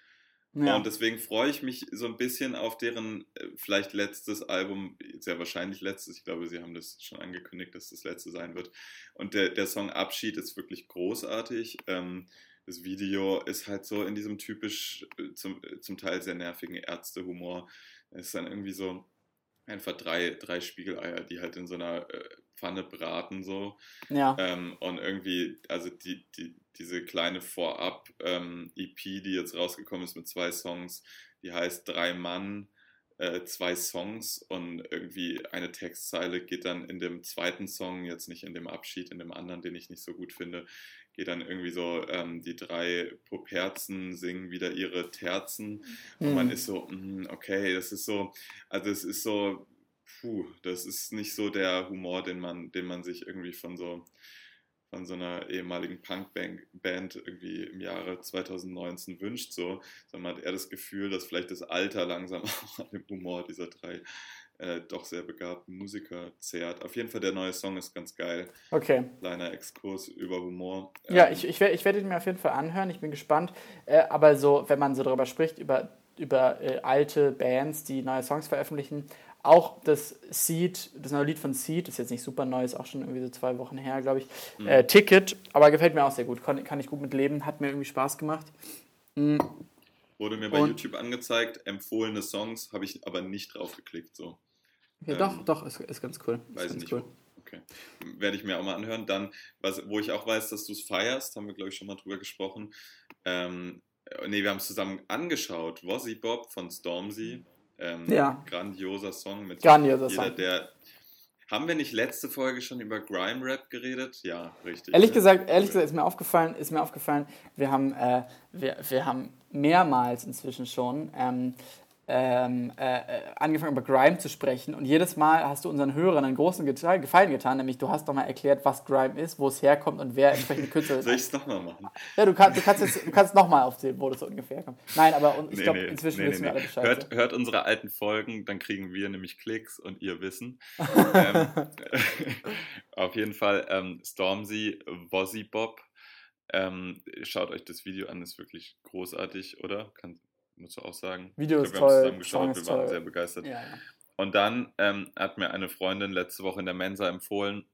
Ja. Und deswegen freue ich mich so ein bisschen auf deren äh, vielleicht letztes Album, sehr wahrscheinlich letztes. Ich glaube, sie haben das schon angekündigt, dass das letzte sein wird. Und der, der Song Abschied ist wirklich großartig. Ähm, das Video ist halt so in diesem typisch äh, zum, äh, zum Teil sehr nervigen Ärztehumor. Es ist dann irgendwie so einfach drei, drei Spiegeleier, die halt in so einer Pfanne braten so. Ja. Ähm, und irgendwie, also die, die, diese kleine Vorab-EP, ähm, die jetzt rausgekommen ist mit zwei Songs, die heißt Drei Mann, äh, zwei Songs und irgendwie eine Textzeile geht dann in dem zweiten Song, jetzt nicht in dem Abschied, in dem anderen, den ich nicht so gut finde, geht dann irgendwie so, ähm, die drei Poperzen singen wieder ihre Terzen mhm. und man ist so, mh, okay, das ist so, also es ist so, puh, das ist nicht so der Humor, den man, den man sich irgendwie von so von so einer ehemaligen Punkband irgendwie im Jahre 2019 wünscht, so, sondern man hat eher das Gefühl, dass vielleicht das Alter langsam auch an dem Humor dieser drei äh, doch sehr begabten Musiker zehrt. Auf jeden Fall der neue Song ist ganz geil. Okay. Kleiner Exkurs über Humor. Ja, ähm, ich, ich, ich werde ihn mir auf jeden Fall anhören, ich bin gespannt. Äh, aber so, wenn man so darüber spricht, über, über äh, alte Bands, die neue Songs veröffentlichen, auch das Seed, das neue Lied von Seed, ist jetzt nicht super neu, ist auch schon irgendwie so zwei Wochen her, glaube ich. Mhm. Äh, Ticket, aber gefällt mir auch sehr gut. Kann, kann ich gut mit leben, hat mir irgendwie Spaß gemacht. Mhm. Wurde mir bei Und, YouTube angezeigt, empfohlene Songs, habe ich aber nicht drauf geklickt. So. Okay, ähm, doch, doch, ist, ist ganz cool. Weiß ich nicht. Cool. Okay. Werde ich mir auch mal anhören. Dann, was, wo ich auch weiß, dass du es feierst, haben wir, glaube ich, schon mal drüber gesprochen. Ähm, ne, wir haben es zusammen angeschaut. Wozzy Bob von Stormzy. Ähm, ja. Grandioser Song mit Grandioser jeder, Song. der. Haben wir nicht letzte Folge schon über Grime Rap geredet? Ja, richtig. Ehrlich gesagt, ehrlich gesagt ist mir aufgefallen, ist mir aufgefallen, wir haben, äh, wir, wir haben mehrmals inzwischen schon ähm, ähm, äh, angefangen über Grime zu sprechen und jedes Mal hast du unseren Hörern einen großen Gefallen getan, nämlich du hast nochmal erklärt, was Grime ist, wo es herkommt und wer entsprechende Künstler ist. Soll ich es nochmal machen? Ja, du, kann, du kannst es du kannst nochmal aufzählen, wo das so ungefähr kommt. Nein, aber ich nee, glaube, nee, inzwischen nee, wissen wir alle Bescheid. Hört, hört, unsere alten Folgen, dann kriegen wir nämlich Klicks und ihr Wissen. ähm, auf jeden Fall ähm, Stormzy, Wozzy Bob. Ähm, schaut euch das Video an, ist wirklich großartig, oder? Kann, muss auch sagen. Video ist glaub, toll. Wir haben zusammen geschaut, wir waren toll. sehr begeistert. Ja. Und dann ähm, hat mir eine Freundin letzte Woche in der Mensa empfohlen,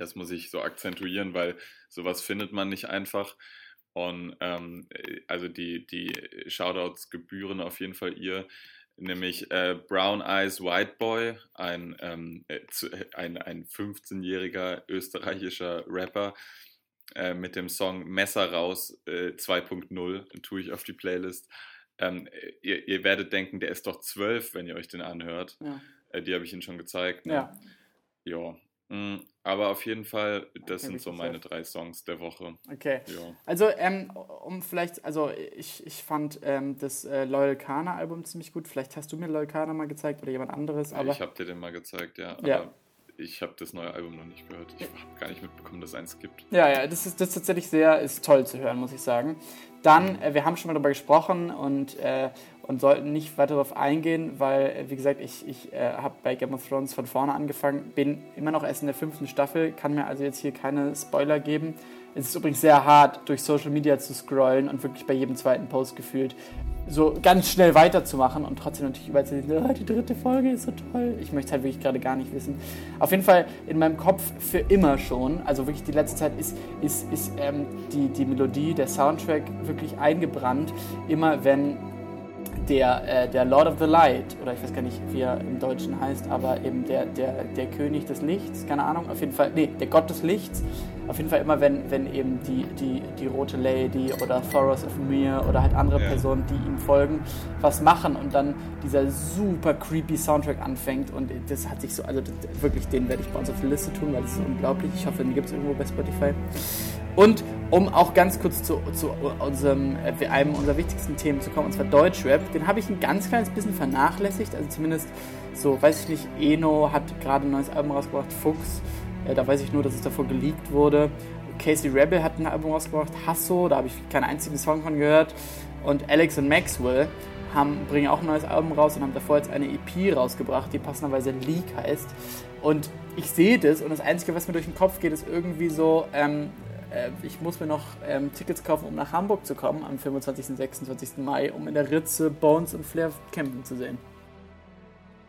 das muss ich so akzentuieren, weil sowas findet man nicht einfach. Und ähm, also die, die Shoutouts gebühren auf jeden Fall ihr, nämlich äh, Brown Eyes White Boy, ein, ähm, äh, ein, ein 15-jähriger österreichischer Rapper, äh, mit dem Song Messer raus äh, 2.0 tue ich auf die Playlist. Ähm, ihr, ihr, werdet denken, der ist doch zwölf, wenn ihr euch den anhört. Ja. Äh, die habe ich Ihnen schon gezeigt. Ne? Ja. Ja. Mhm. Aber auf jeden Fall, das okay, sind so meine drei Songs der Woche. Okay. Ja. Also, ähm, um vielleicht, also ich, ich fand ähm, das äh, Loyal Kana Album ziemlich gut. Vielleicht hast du mir Loyal Kana mal gezeigt oder jemand anderes. Aber ich habe dir den mal gezeigt, ja. ja ich habe das neue Album noch nicht gehört. Ich habe gar nicht mitbekommen, dass es eins gibt. Ja, ja, das ist, das ist tatsächlich sehr ist toll zu hören, muss ich sagen. Dann, äh, wir haben schon mal darüber gesprochen und, äh, und sollten nicht weiter darauf eingehen, weil, äh, wie gesagt, ich, ich äh, habe bei Game of Thrones von vorne angefangen, bin immer noch erst in der fünften Staffel, kann mir also jetzt hier keine Spoiler geben. Es ist übrigens sehr hart, durch Social Media zu scrollen und wirklich bei jedem zweiten Post gefühlt so ganz schnell weiterzumachen und trotzdem natürlich überall zu sehen, oh, die dritte Folge ist so toll. Ich möchte es halt wirklich gerade gar nicht wissen. Auf jeden Fall in meinem Kopf für immer schon, also wirklich die letzte Zeit ist, ist, ist ähm, die, die Melodie, der Soundtrack wirklich eingebrannt. Immer wenn der, äh, der Lord of the Light, oder ich weiß gar nicht, wie er im Deutschen heißt, aber eben der, der, der König des Lichts, keine Ahnung, auf jeden Fall, nee, der Gott des Lichts, auf jeden Fall immer, wenn, wenn eben die, die, die Rote Lady oder Thoros of Mir oder halt andere ja. Personen, die ihm folgen, was machen und dann dieser super creepy Soundtrack anfängt und das hat sich so, also das, wirklich, den werde ich bei uns auf die Liste tun, weil das ist unglaublich. Ich hoffe, den gibt es irgendwo bei Spotify. Und um auch ganz kurz zu, zu unserem, äh, einem unserer wichtigsten Themen zu kommen, und zwar Deutschrap, den habe ich ein ganz kleines bisschen vernachlässigt, also zumindest so, weiß ich nicht, Eno hat gerade ein neues Album rausgebracht, Fuchs, äh, da weiß ich nur, dass es davor geleakt wurde. Casey Rebel hat ein Album rausgebracht, Hasso, da habe ich keinen einzigen Song von gehört. Und Alex und Maxwell haben, bringen auch ein neues Album raus und haben davor jetzt eine EP rausgebracht, die passenderweise Leak heißt. Und ich sehe das und das Einzige, was mir durch den Kopf geht, ist irgendwie so, ähm, äh, ich muss mir noch ähm, Tickets kaufen, um nach Hamburg zu kommen am 25. und 26. Mai, um in der Ritze Bones und Flair campen zu sehen.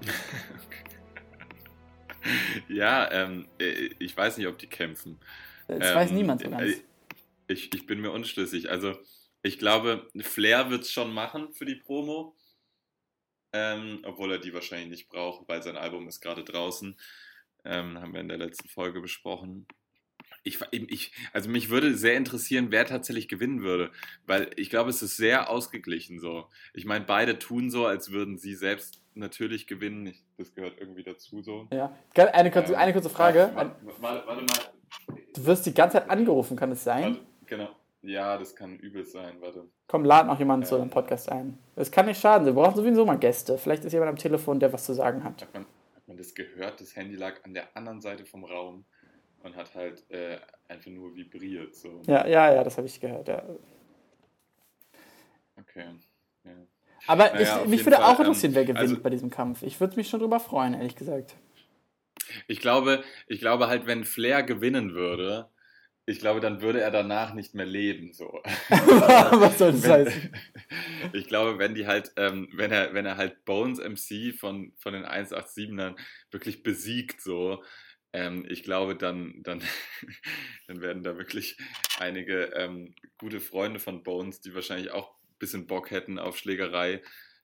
ja, ähm, äh, ich weiß nicht, ob die kämpfen. Das ähm, weiß niemand so ganz. Äh, ich, ich bin mir unschlüssig. Also, ich glaube, Flair wird es schon machen für die Promo. Ähm, obwohl er die wahrscheinlich nicht braucht, weil sein Album ist gerade draußen. Ähm, haben wir in der letzten Folge besprochen. Ich, ich, also mich würde sehr interessieren, wer tatsächlich gewinnen würde, weil ich glaube, es ist sehr ausgeglichen so. Ich meine, beide tun so, als würden sie selbst natürlich gewinnen. Ich, das gehört irgendwie dazu so. Ja, eine kurze, eine kurze Frage. Warte, warte, warte, mal. Du wirst die ganze Zeit angerufen, kann es sein? genau. Ja, das kann übel sein, warte. Komm, lad noch jemanden ja. zu dem Podcast ein. Es kann nicht schaden, wir brauchen sowieso mal Gäste. Vielleicht ist jemand am Telefon, der was zu sagen hat. Hat man, hat man das gehört? Das Handy lag an der anderen Seite vom Raum und hat halt äh, einfach nur vibriert. So. Ja, ja, ja, das habe ich gehört, ja. Okay. Ja. Aber naja, ich, mich würde Fall, auch interessieren, wer gewinnt also, bei diesem Kampf. Ich würde mich schon drüber freuen, ehrlich gesagt. Ich glaube, ich glaube halt, wenn Flair gewinnen würde, ich glaube, dann würde er danach nicht mehr leben. So. Was soll das wenn, heißen? Ich glaube, wenn die halt, ähm, wenn er, wenn er halt Bones MC von, von den 187ern wirklich besiegt, so, ähm, ich glaube, dann, dann, dann werden da wirklich einige ähm, gute Freunde von Bones, die wahrscheinlich auch ein bisschen Bock hätten auf Schlägerei,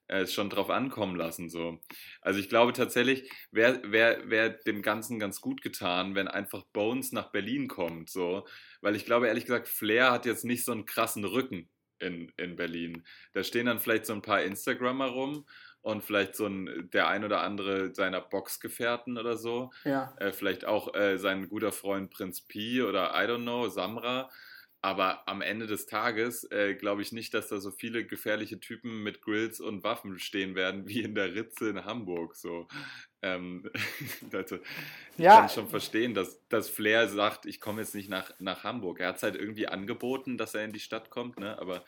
äh, schon drauf ankommen lassen. So. Also ich glaube tatsächlich, wäre wär, wär dem Ganzen ganz gut getan, wenn einfach Bones nach Berlin kommt. So. Weil ich glaube, ehrlich gesagt, Flair hat jetzt nicht so einen krassen Rücken in, in Berlin. Da stehen dann vielleicht so ein paar Instagrammer rum und vielleicht so ein, der ein oder andere seiner Boxgefährten oder so. Ja. Äh, vielleicht auch äh, sein guter Freund Prinz Pi oder I don't know, Samra. Aber am Ende des Tages äh, glaube ich nicht, dass da so viele gefährliche Typen mit Grills und Waffen stehen werden wie in der Ritze in Hamburg. So. Ähm, also, ich ja. kann schon verstehen, dass, dass Flair sagt, ich komme jetzt nicht nach, nach Hamburg. Er hat es halt irgendwie angeboten, dass er in die Stadt kommt, ne? aber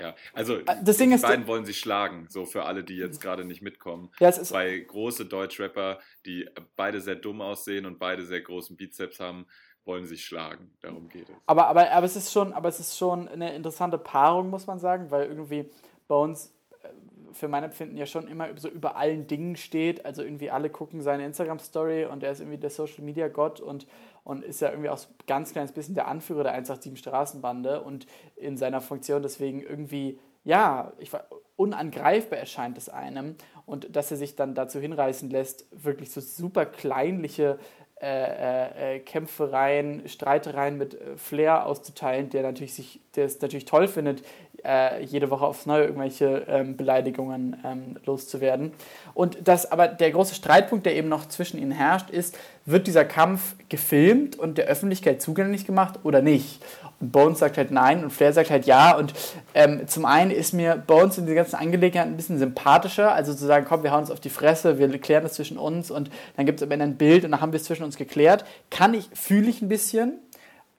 ja, also äh, das Ding die ist, beiden wollen sich schlagen, so für alle, die jetzt gerade nicht mitkommen. Ja, es ist Zwei große Deutschrapper, die beide sehr dumm aussehen und beide sehr großen Bizeps haben, wollen sich schlagen. Darum geht es. Aber, aber, aber, es ist schon, aber es ist schon eine interessante Paarung, muss man sagen, weil irgendwie Bones äh, für mein Empfinden ja schon immer so über allen Dingen steht. Also irgendwie alle gucken seine Instagram-Story und er ist irgendwie der Social-Media-Gott und, und ist ja irgendwie auch so ganz kleines bisschen der Anführer der 187 Straßenbande und in seiner Funktion deswegen irgendwie, ja, ich war, unangreifbar erscheint es einem. Und dass er sich dann dazu hinreißen lässt, wirklich so super kleinliche äh, äh, Kämpfereien, Streitereien mit äh, Flair auszuteilen, der natürlich sich, der es natürlich toll findet, äh, jede Woche aufs Neue irgendwelche ähm, Beleidigungen ähm, loszuwerden. Und das aber der große Streitpunkt, der eben noch zwischen ihnen herrscht, ist, wird dieser Kampf gefilmt und der Öffentlichkeit zugänglich gemacht oder nicht? Und Bones sagt halt nein und Flair sagt halt ja. Und ähm, zum einen ist mir Bones in dieser ganzen Angelegenheit ein bisschen sympathischer. Also zu sagen, komm, wir hauen uns auf die Fresse, wir klären das zwischen uns und dann gibt es am Ende ein Bild und dann haben wir es zwischen uns geklärt. Kann ich, fühle ich ein bisschen.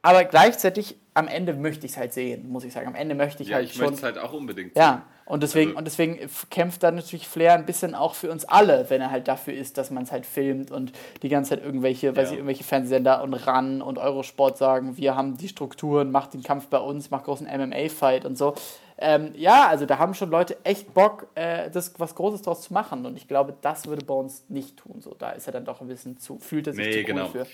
Aber gleichzeitig am Ende möchte ich es halt sehen, muss ich sagen. Am Ende möchte ich ja, halt ich schon. möchte es halt auch unbedingt sehen. Ja, und deswegen, also, und deswegen kämpft dann natürlich Flair ein bisschen auch für uns alle, wenn er halt dafür ist, dass man es halt filmt und die ganze Zeit irgendwelche, ja. weiß ich, irgendwelche Fernsehsender und RAN und Eurosport sagen, wir haben die Strukturen, macht den Kampf bei uns, macht großen MMA-Fight und so. Ähm, ja, also da haben schon Leute echt Bock, äh, das was Großes draus zu machen. Und ich glaube, das würde uns nicht tun. So, da ist er dann doch ein bisschen zu, fühlt er sich nee, zu cool genau. für.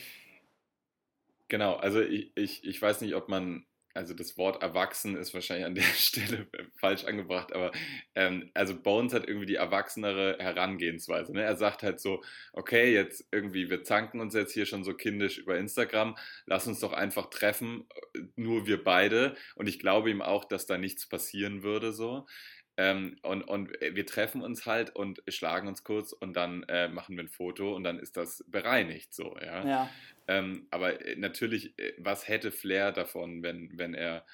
Genau, also ich, ich, ich weiß nicht, ob man also das Wort erwachsen ist wahrscheinlich an der Stelle falsch angebracht, aber ähm, also Bones hat irgendwie die erwachsenere Herangehensweise. Ne? Er sagt halt so, okay, jetzt irgendwie, wir zanken uns jetzt hier schon so kindisch über Instagram, lass uns doch einfach treffen, äh, nur wir beide. Und ich glaube ihm auch, dass da nichts passieren würde so. Ähm, und, und wir treffen uns halt und schlagen uns kurz und dann äh, machen wir ein Foto und dann ist das bereinigt so, ja. ja. Ähm, aber äh, natürlich, äh, was hätte Flair davon, wenn, wenn er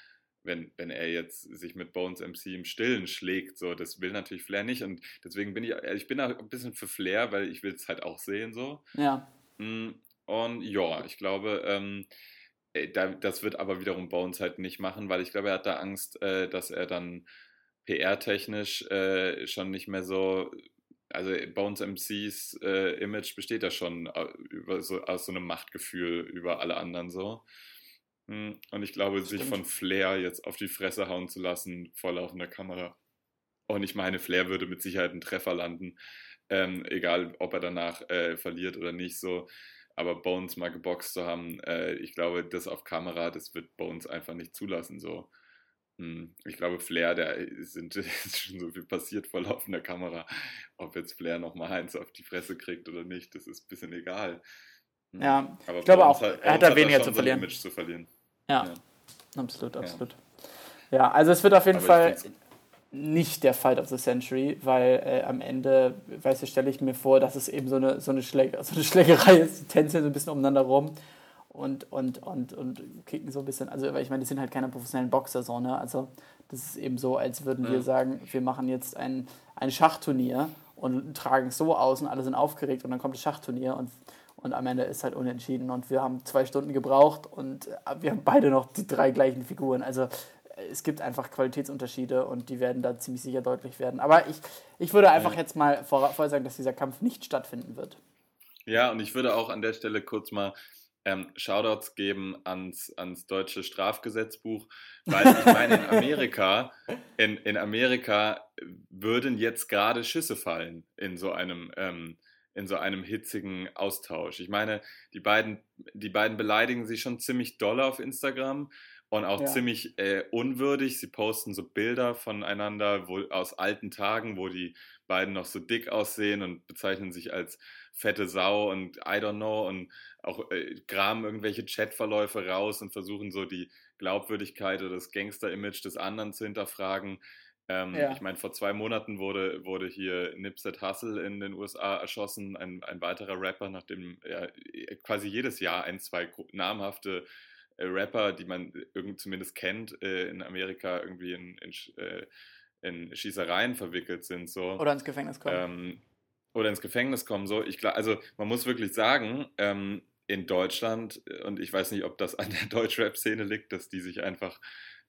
wenn, wenn er jetzt sich mit Bones MC im Stillen schlägt, so, das will natürlich Flair nicht und deswegen bin ich, äh, ich bin da ein bisschen für Flair, weil ich will es halt auch sehen, so. Ja. Mm, und ja, ich glaube, ähm, das wird aber wiederum Bones halt nicht machen, weil ich glaube, er hat da Angst, äh, dass er dann PR-technisch äh, schon nicht mehr so also Bones MCs äh, Image besteht ja schon äh, über so, aus so einem Machtgefühl über alle anderen so. Hm, und ich glaube, sich von Flair jetzt auf die Fresse hauen zu lassen vor laufender Kamera. Und ich meine, Flair würde mit Sicherheit einen Treffer landen, ähm, egal ob er danach äh, verliert oder nicht. So, aber Bones mal geboxt zu haben, äh, ich glaube, das auf Kamera, das wird Bones einfach nicht zulassen. So. Hm, ich glaube, Flair, da sind ist schon so viel passiert vor laufender Kamera. Ob jetzt Flair nochmal eins auf die Fresse kriegt oder nicht, das ist ein bisschen egal. Hm, ja, aber ich glaube auch, hat, er hat da weniger zu verlieren. Image zu verlieren. Ja, ja. absolut, absolut. Ja. ja. also es wird auf jeden aber Fall nicht der Fight of the Century, weil äh, am Ende, weißt du, stelle ich mir vor, dass es eben so eine, so eine, Schläge, so eine Schlägerei ist, die tänzeln so ein bisschen umeinander rum und, und, und, und kicken so ein bisschen. Also, ich meine, die sind halt keine professionellen Boxer, so, ne? Also, das ist eben so, als würden wir sagen, wir machen jetzt ein, ein Schachturnier und tragen es so aus und alle sind aufgeregt und dann kommt das Schachturnier und, und am Ende ist halt unentschieden und wir haben zwei Stunden gebraucht und äh, wir haben beide noch die drei gleichen Figuren. Also, es gibt einfach Qualitätsunterschiede und die werden da ziemlich sicher deutlich werden. Aber ich, ich würde einfach jetzt mal vorsagen, dass dieser Kampf nicht stattfinden wird. Ja, und ich würde auch an der Stelle kurz mal ähm, Shoutouts geben ans, ans deutsche Strafgesetzbuch, weil ich meine, in Amerika, in, in Amerika würden jetzt gerade Schüsse fallen in so einem, ähm, in so einem hitzigen Austausch. Ich meine, die beiden, die beiden beleidigen sich schon ziemlich doll auf Instagram und auch ja. ziemlich äh, unwürdig. Sie posten so Bilder voneinander wo, aus alten Tagen, wo die beiden noch so dick aussehen und bezeichnen sich als fette Sau und I don't know und auch äh, graben irgendwelche Chatverläufe raus und versuchen so die Glaubwürdigkeit oder das Gangster-Image des anderen zu hinterfragen. Ähm, ja. Ich meine, vor zwei Monaten wurde, wurde hier Nipset Hussle in den USA erschossen, ein, ein weiterer Rapper, nachdem er quasi jedes Jahr ein, zwei namhafte äh, Rapper, die man irgend zumindest kennt, äh, in Amerika irgendwie in, in, äh, in, Schießereien verwickelt sind. So. Oder ins Gefängnis kommen. Ähm, oder ins Gefängnis kommen. So. Ich, also man muss wirklich sagen, ähm, in Deutschland, und ich weiß nicht, ob das an der Deutschrap-Szene liegt, dass die sich einfach,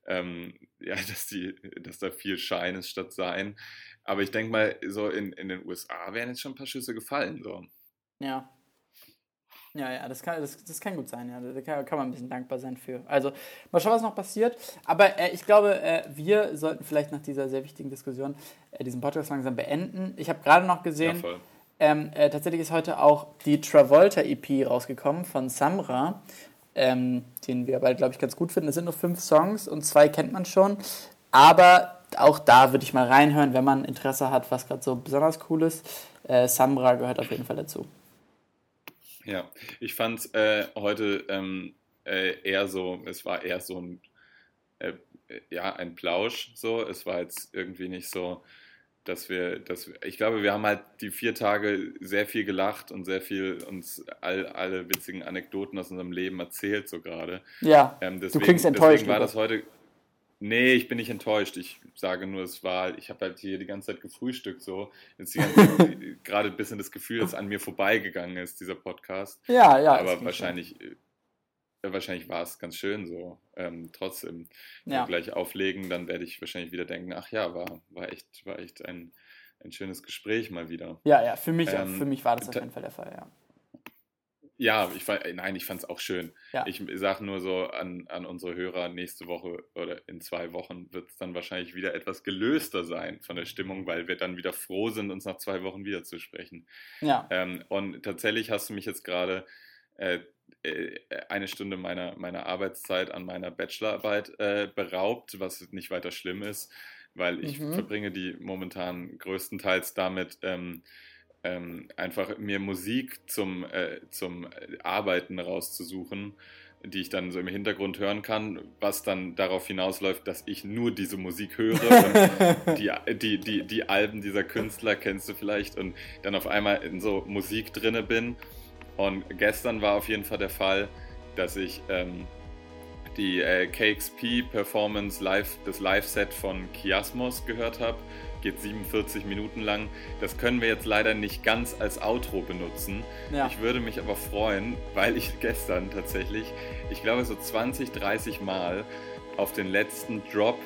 ähm, ja, dass, die, dass da viel Schein ist statt Sein. Aber ich denke mal, so in, in den USA wären jetzt schon ein paar Schüsse gefallen. So. Ja, ja, ja, das kann, das, das kann gut sein, ja. Da kann, kann man ein bisschen dankbar sein für. Also, mal schauen, was noch passiert. Aber äh, ich glaube, äh, wir sollten vielleicht nach dieser sehr wichtigen Diskussion äh, diesen Podcast langsam beenden. Ich habe gerade noch gesehen, ja, ähm, äh, tatsächlich ist heute auch die Travolta-EP rausgekommen von Samra, ähm, den wir beide, glaube ich, ganz gut finden. Es sind nur fünf Songs und zwei kennt man schon. Aber auch da würde ich mal reinhören, wenn man Interesse hat, was gerade so besonders cool ist. Äh, Samra gehört auf jeden Fall dazu. Ja, ich fand es äh, heute ähm, äh, eher so, es war eher so ein, äh, ja, ein Plausch so. Es war jetzt irgendwie nicht so, dass wir, dass wir, ich glaube, wir haben halt die vier Tage sehr viel gelacht und sehr viel uns all, alle witzigen Anekdoten aus unserem Leben erzählt, so gerade. Ja, ähm, deswegen, du klingst enttäuscht. Deswegen war das heute, Nee, ich bin nicht enttäuscht. Ich sage nur, es war, ich habe halt hier die ganze Zeit gefrühstückt so. Jetzt gerade ein bisschen das Gefühl, dass an mir vorbeigegangen ist, dieser Podcast. Ja, ja. Aber wahrscheinlich, äh, wahrscheinlich war es ganz schön so. Ähm, trotzdem, ja. gleich auflegen, dann werde ich wahrscheinlich wieder denken, ach ja, war, war echt, war echt ein, ein schönes Gespräch mal wieder. Ja, ja, für mich, ähm, für mich war das auf jeden Fall der Fall, ja. Ja, ich fand, nein, ich fand es auch schön. Ja. Ich sage nur so an, an unsere Hörer, nächste Woche oder in zwei Wochen wird es dann wahrscheinlich wieder etwas gelöster sein von der Stimmung, weil wir dann wieder froh sind, uns nach zwei Wochen wieder zu sprechen. Ja. Ähm, und tatsächlich hast du mich jetzt gerade äh, äh, eine Stunde meiner, meiner Arbeitszeit an meiner Bachelorarbeit äh, beraubt, was nicht weiter schlimm ist, weil ich mhm. verbringe die momentan größtenteils damit, ähm, ähm, einfach mir Musik zum, äh, zum Arbeiten rauszusuchen, die ich dann so im Hintergrund hören kann, was dann darauf hinausläuft, dass ich nur diese Musik höre die, die, die, die Alben dieser Künstler kennst du vielleicht und dann auf einmal in so Musik drinne bin. Und gestern war auf jeden Fall der Fall, dass ich ähm, die äh, KXP Performance Live, das Live-Set von Chiasmos gehört habe geht 47 Minuten lang. Das können wir jetzt leider nicht ganz als Outro benutzen. Ja. Ich würde mich aber freuen, weil ich gestern tatsächlich, ich glaube so 20, 30 Mal auf den letzten Drop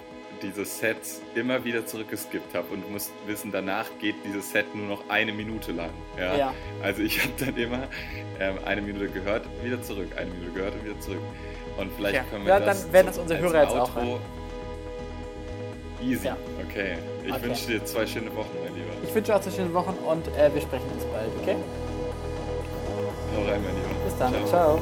dieses Sets immer wieder zurückgeskippt habe und muss wissen, danach geht dieses Set nur noch eine Minute lang. Ja? ja. Also ich habe dann immer ähm, eine Minute gehört, wieder zurück, eine Minute gehört und wieder zurück. Und vielleicht Okay. können wir Ja, das dann werden das unsere als Hörer jetzt auch Outro- Easy. Ja. Okay. Ich Okay. wünsche dir zwei schöne Wochen, mein Lieber. Ich wünsche euch zwei schöne Wochen und äh, wir sprechen uns bald, okay? Hau rein, mein Lieber. Bis dann. Ciao.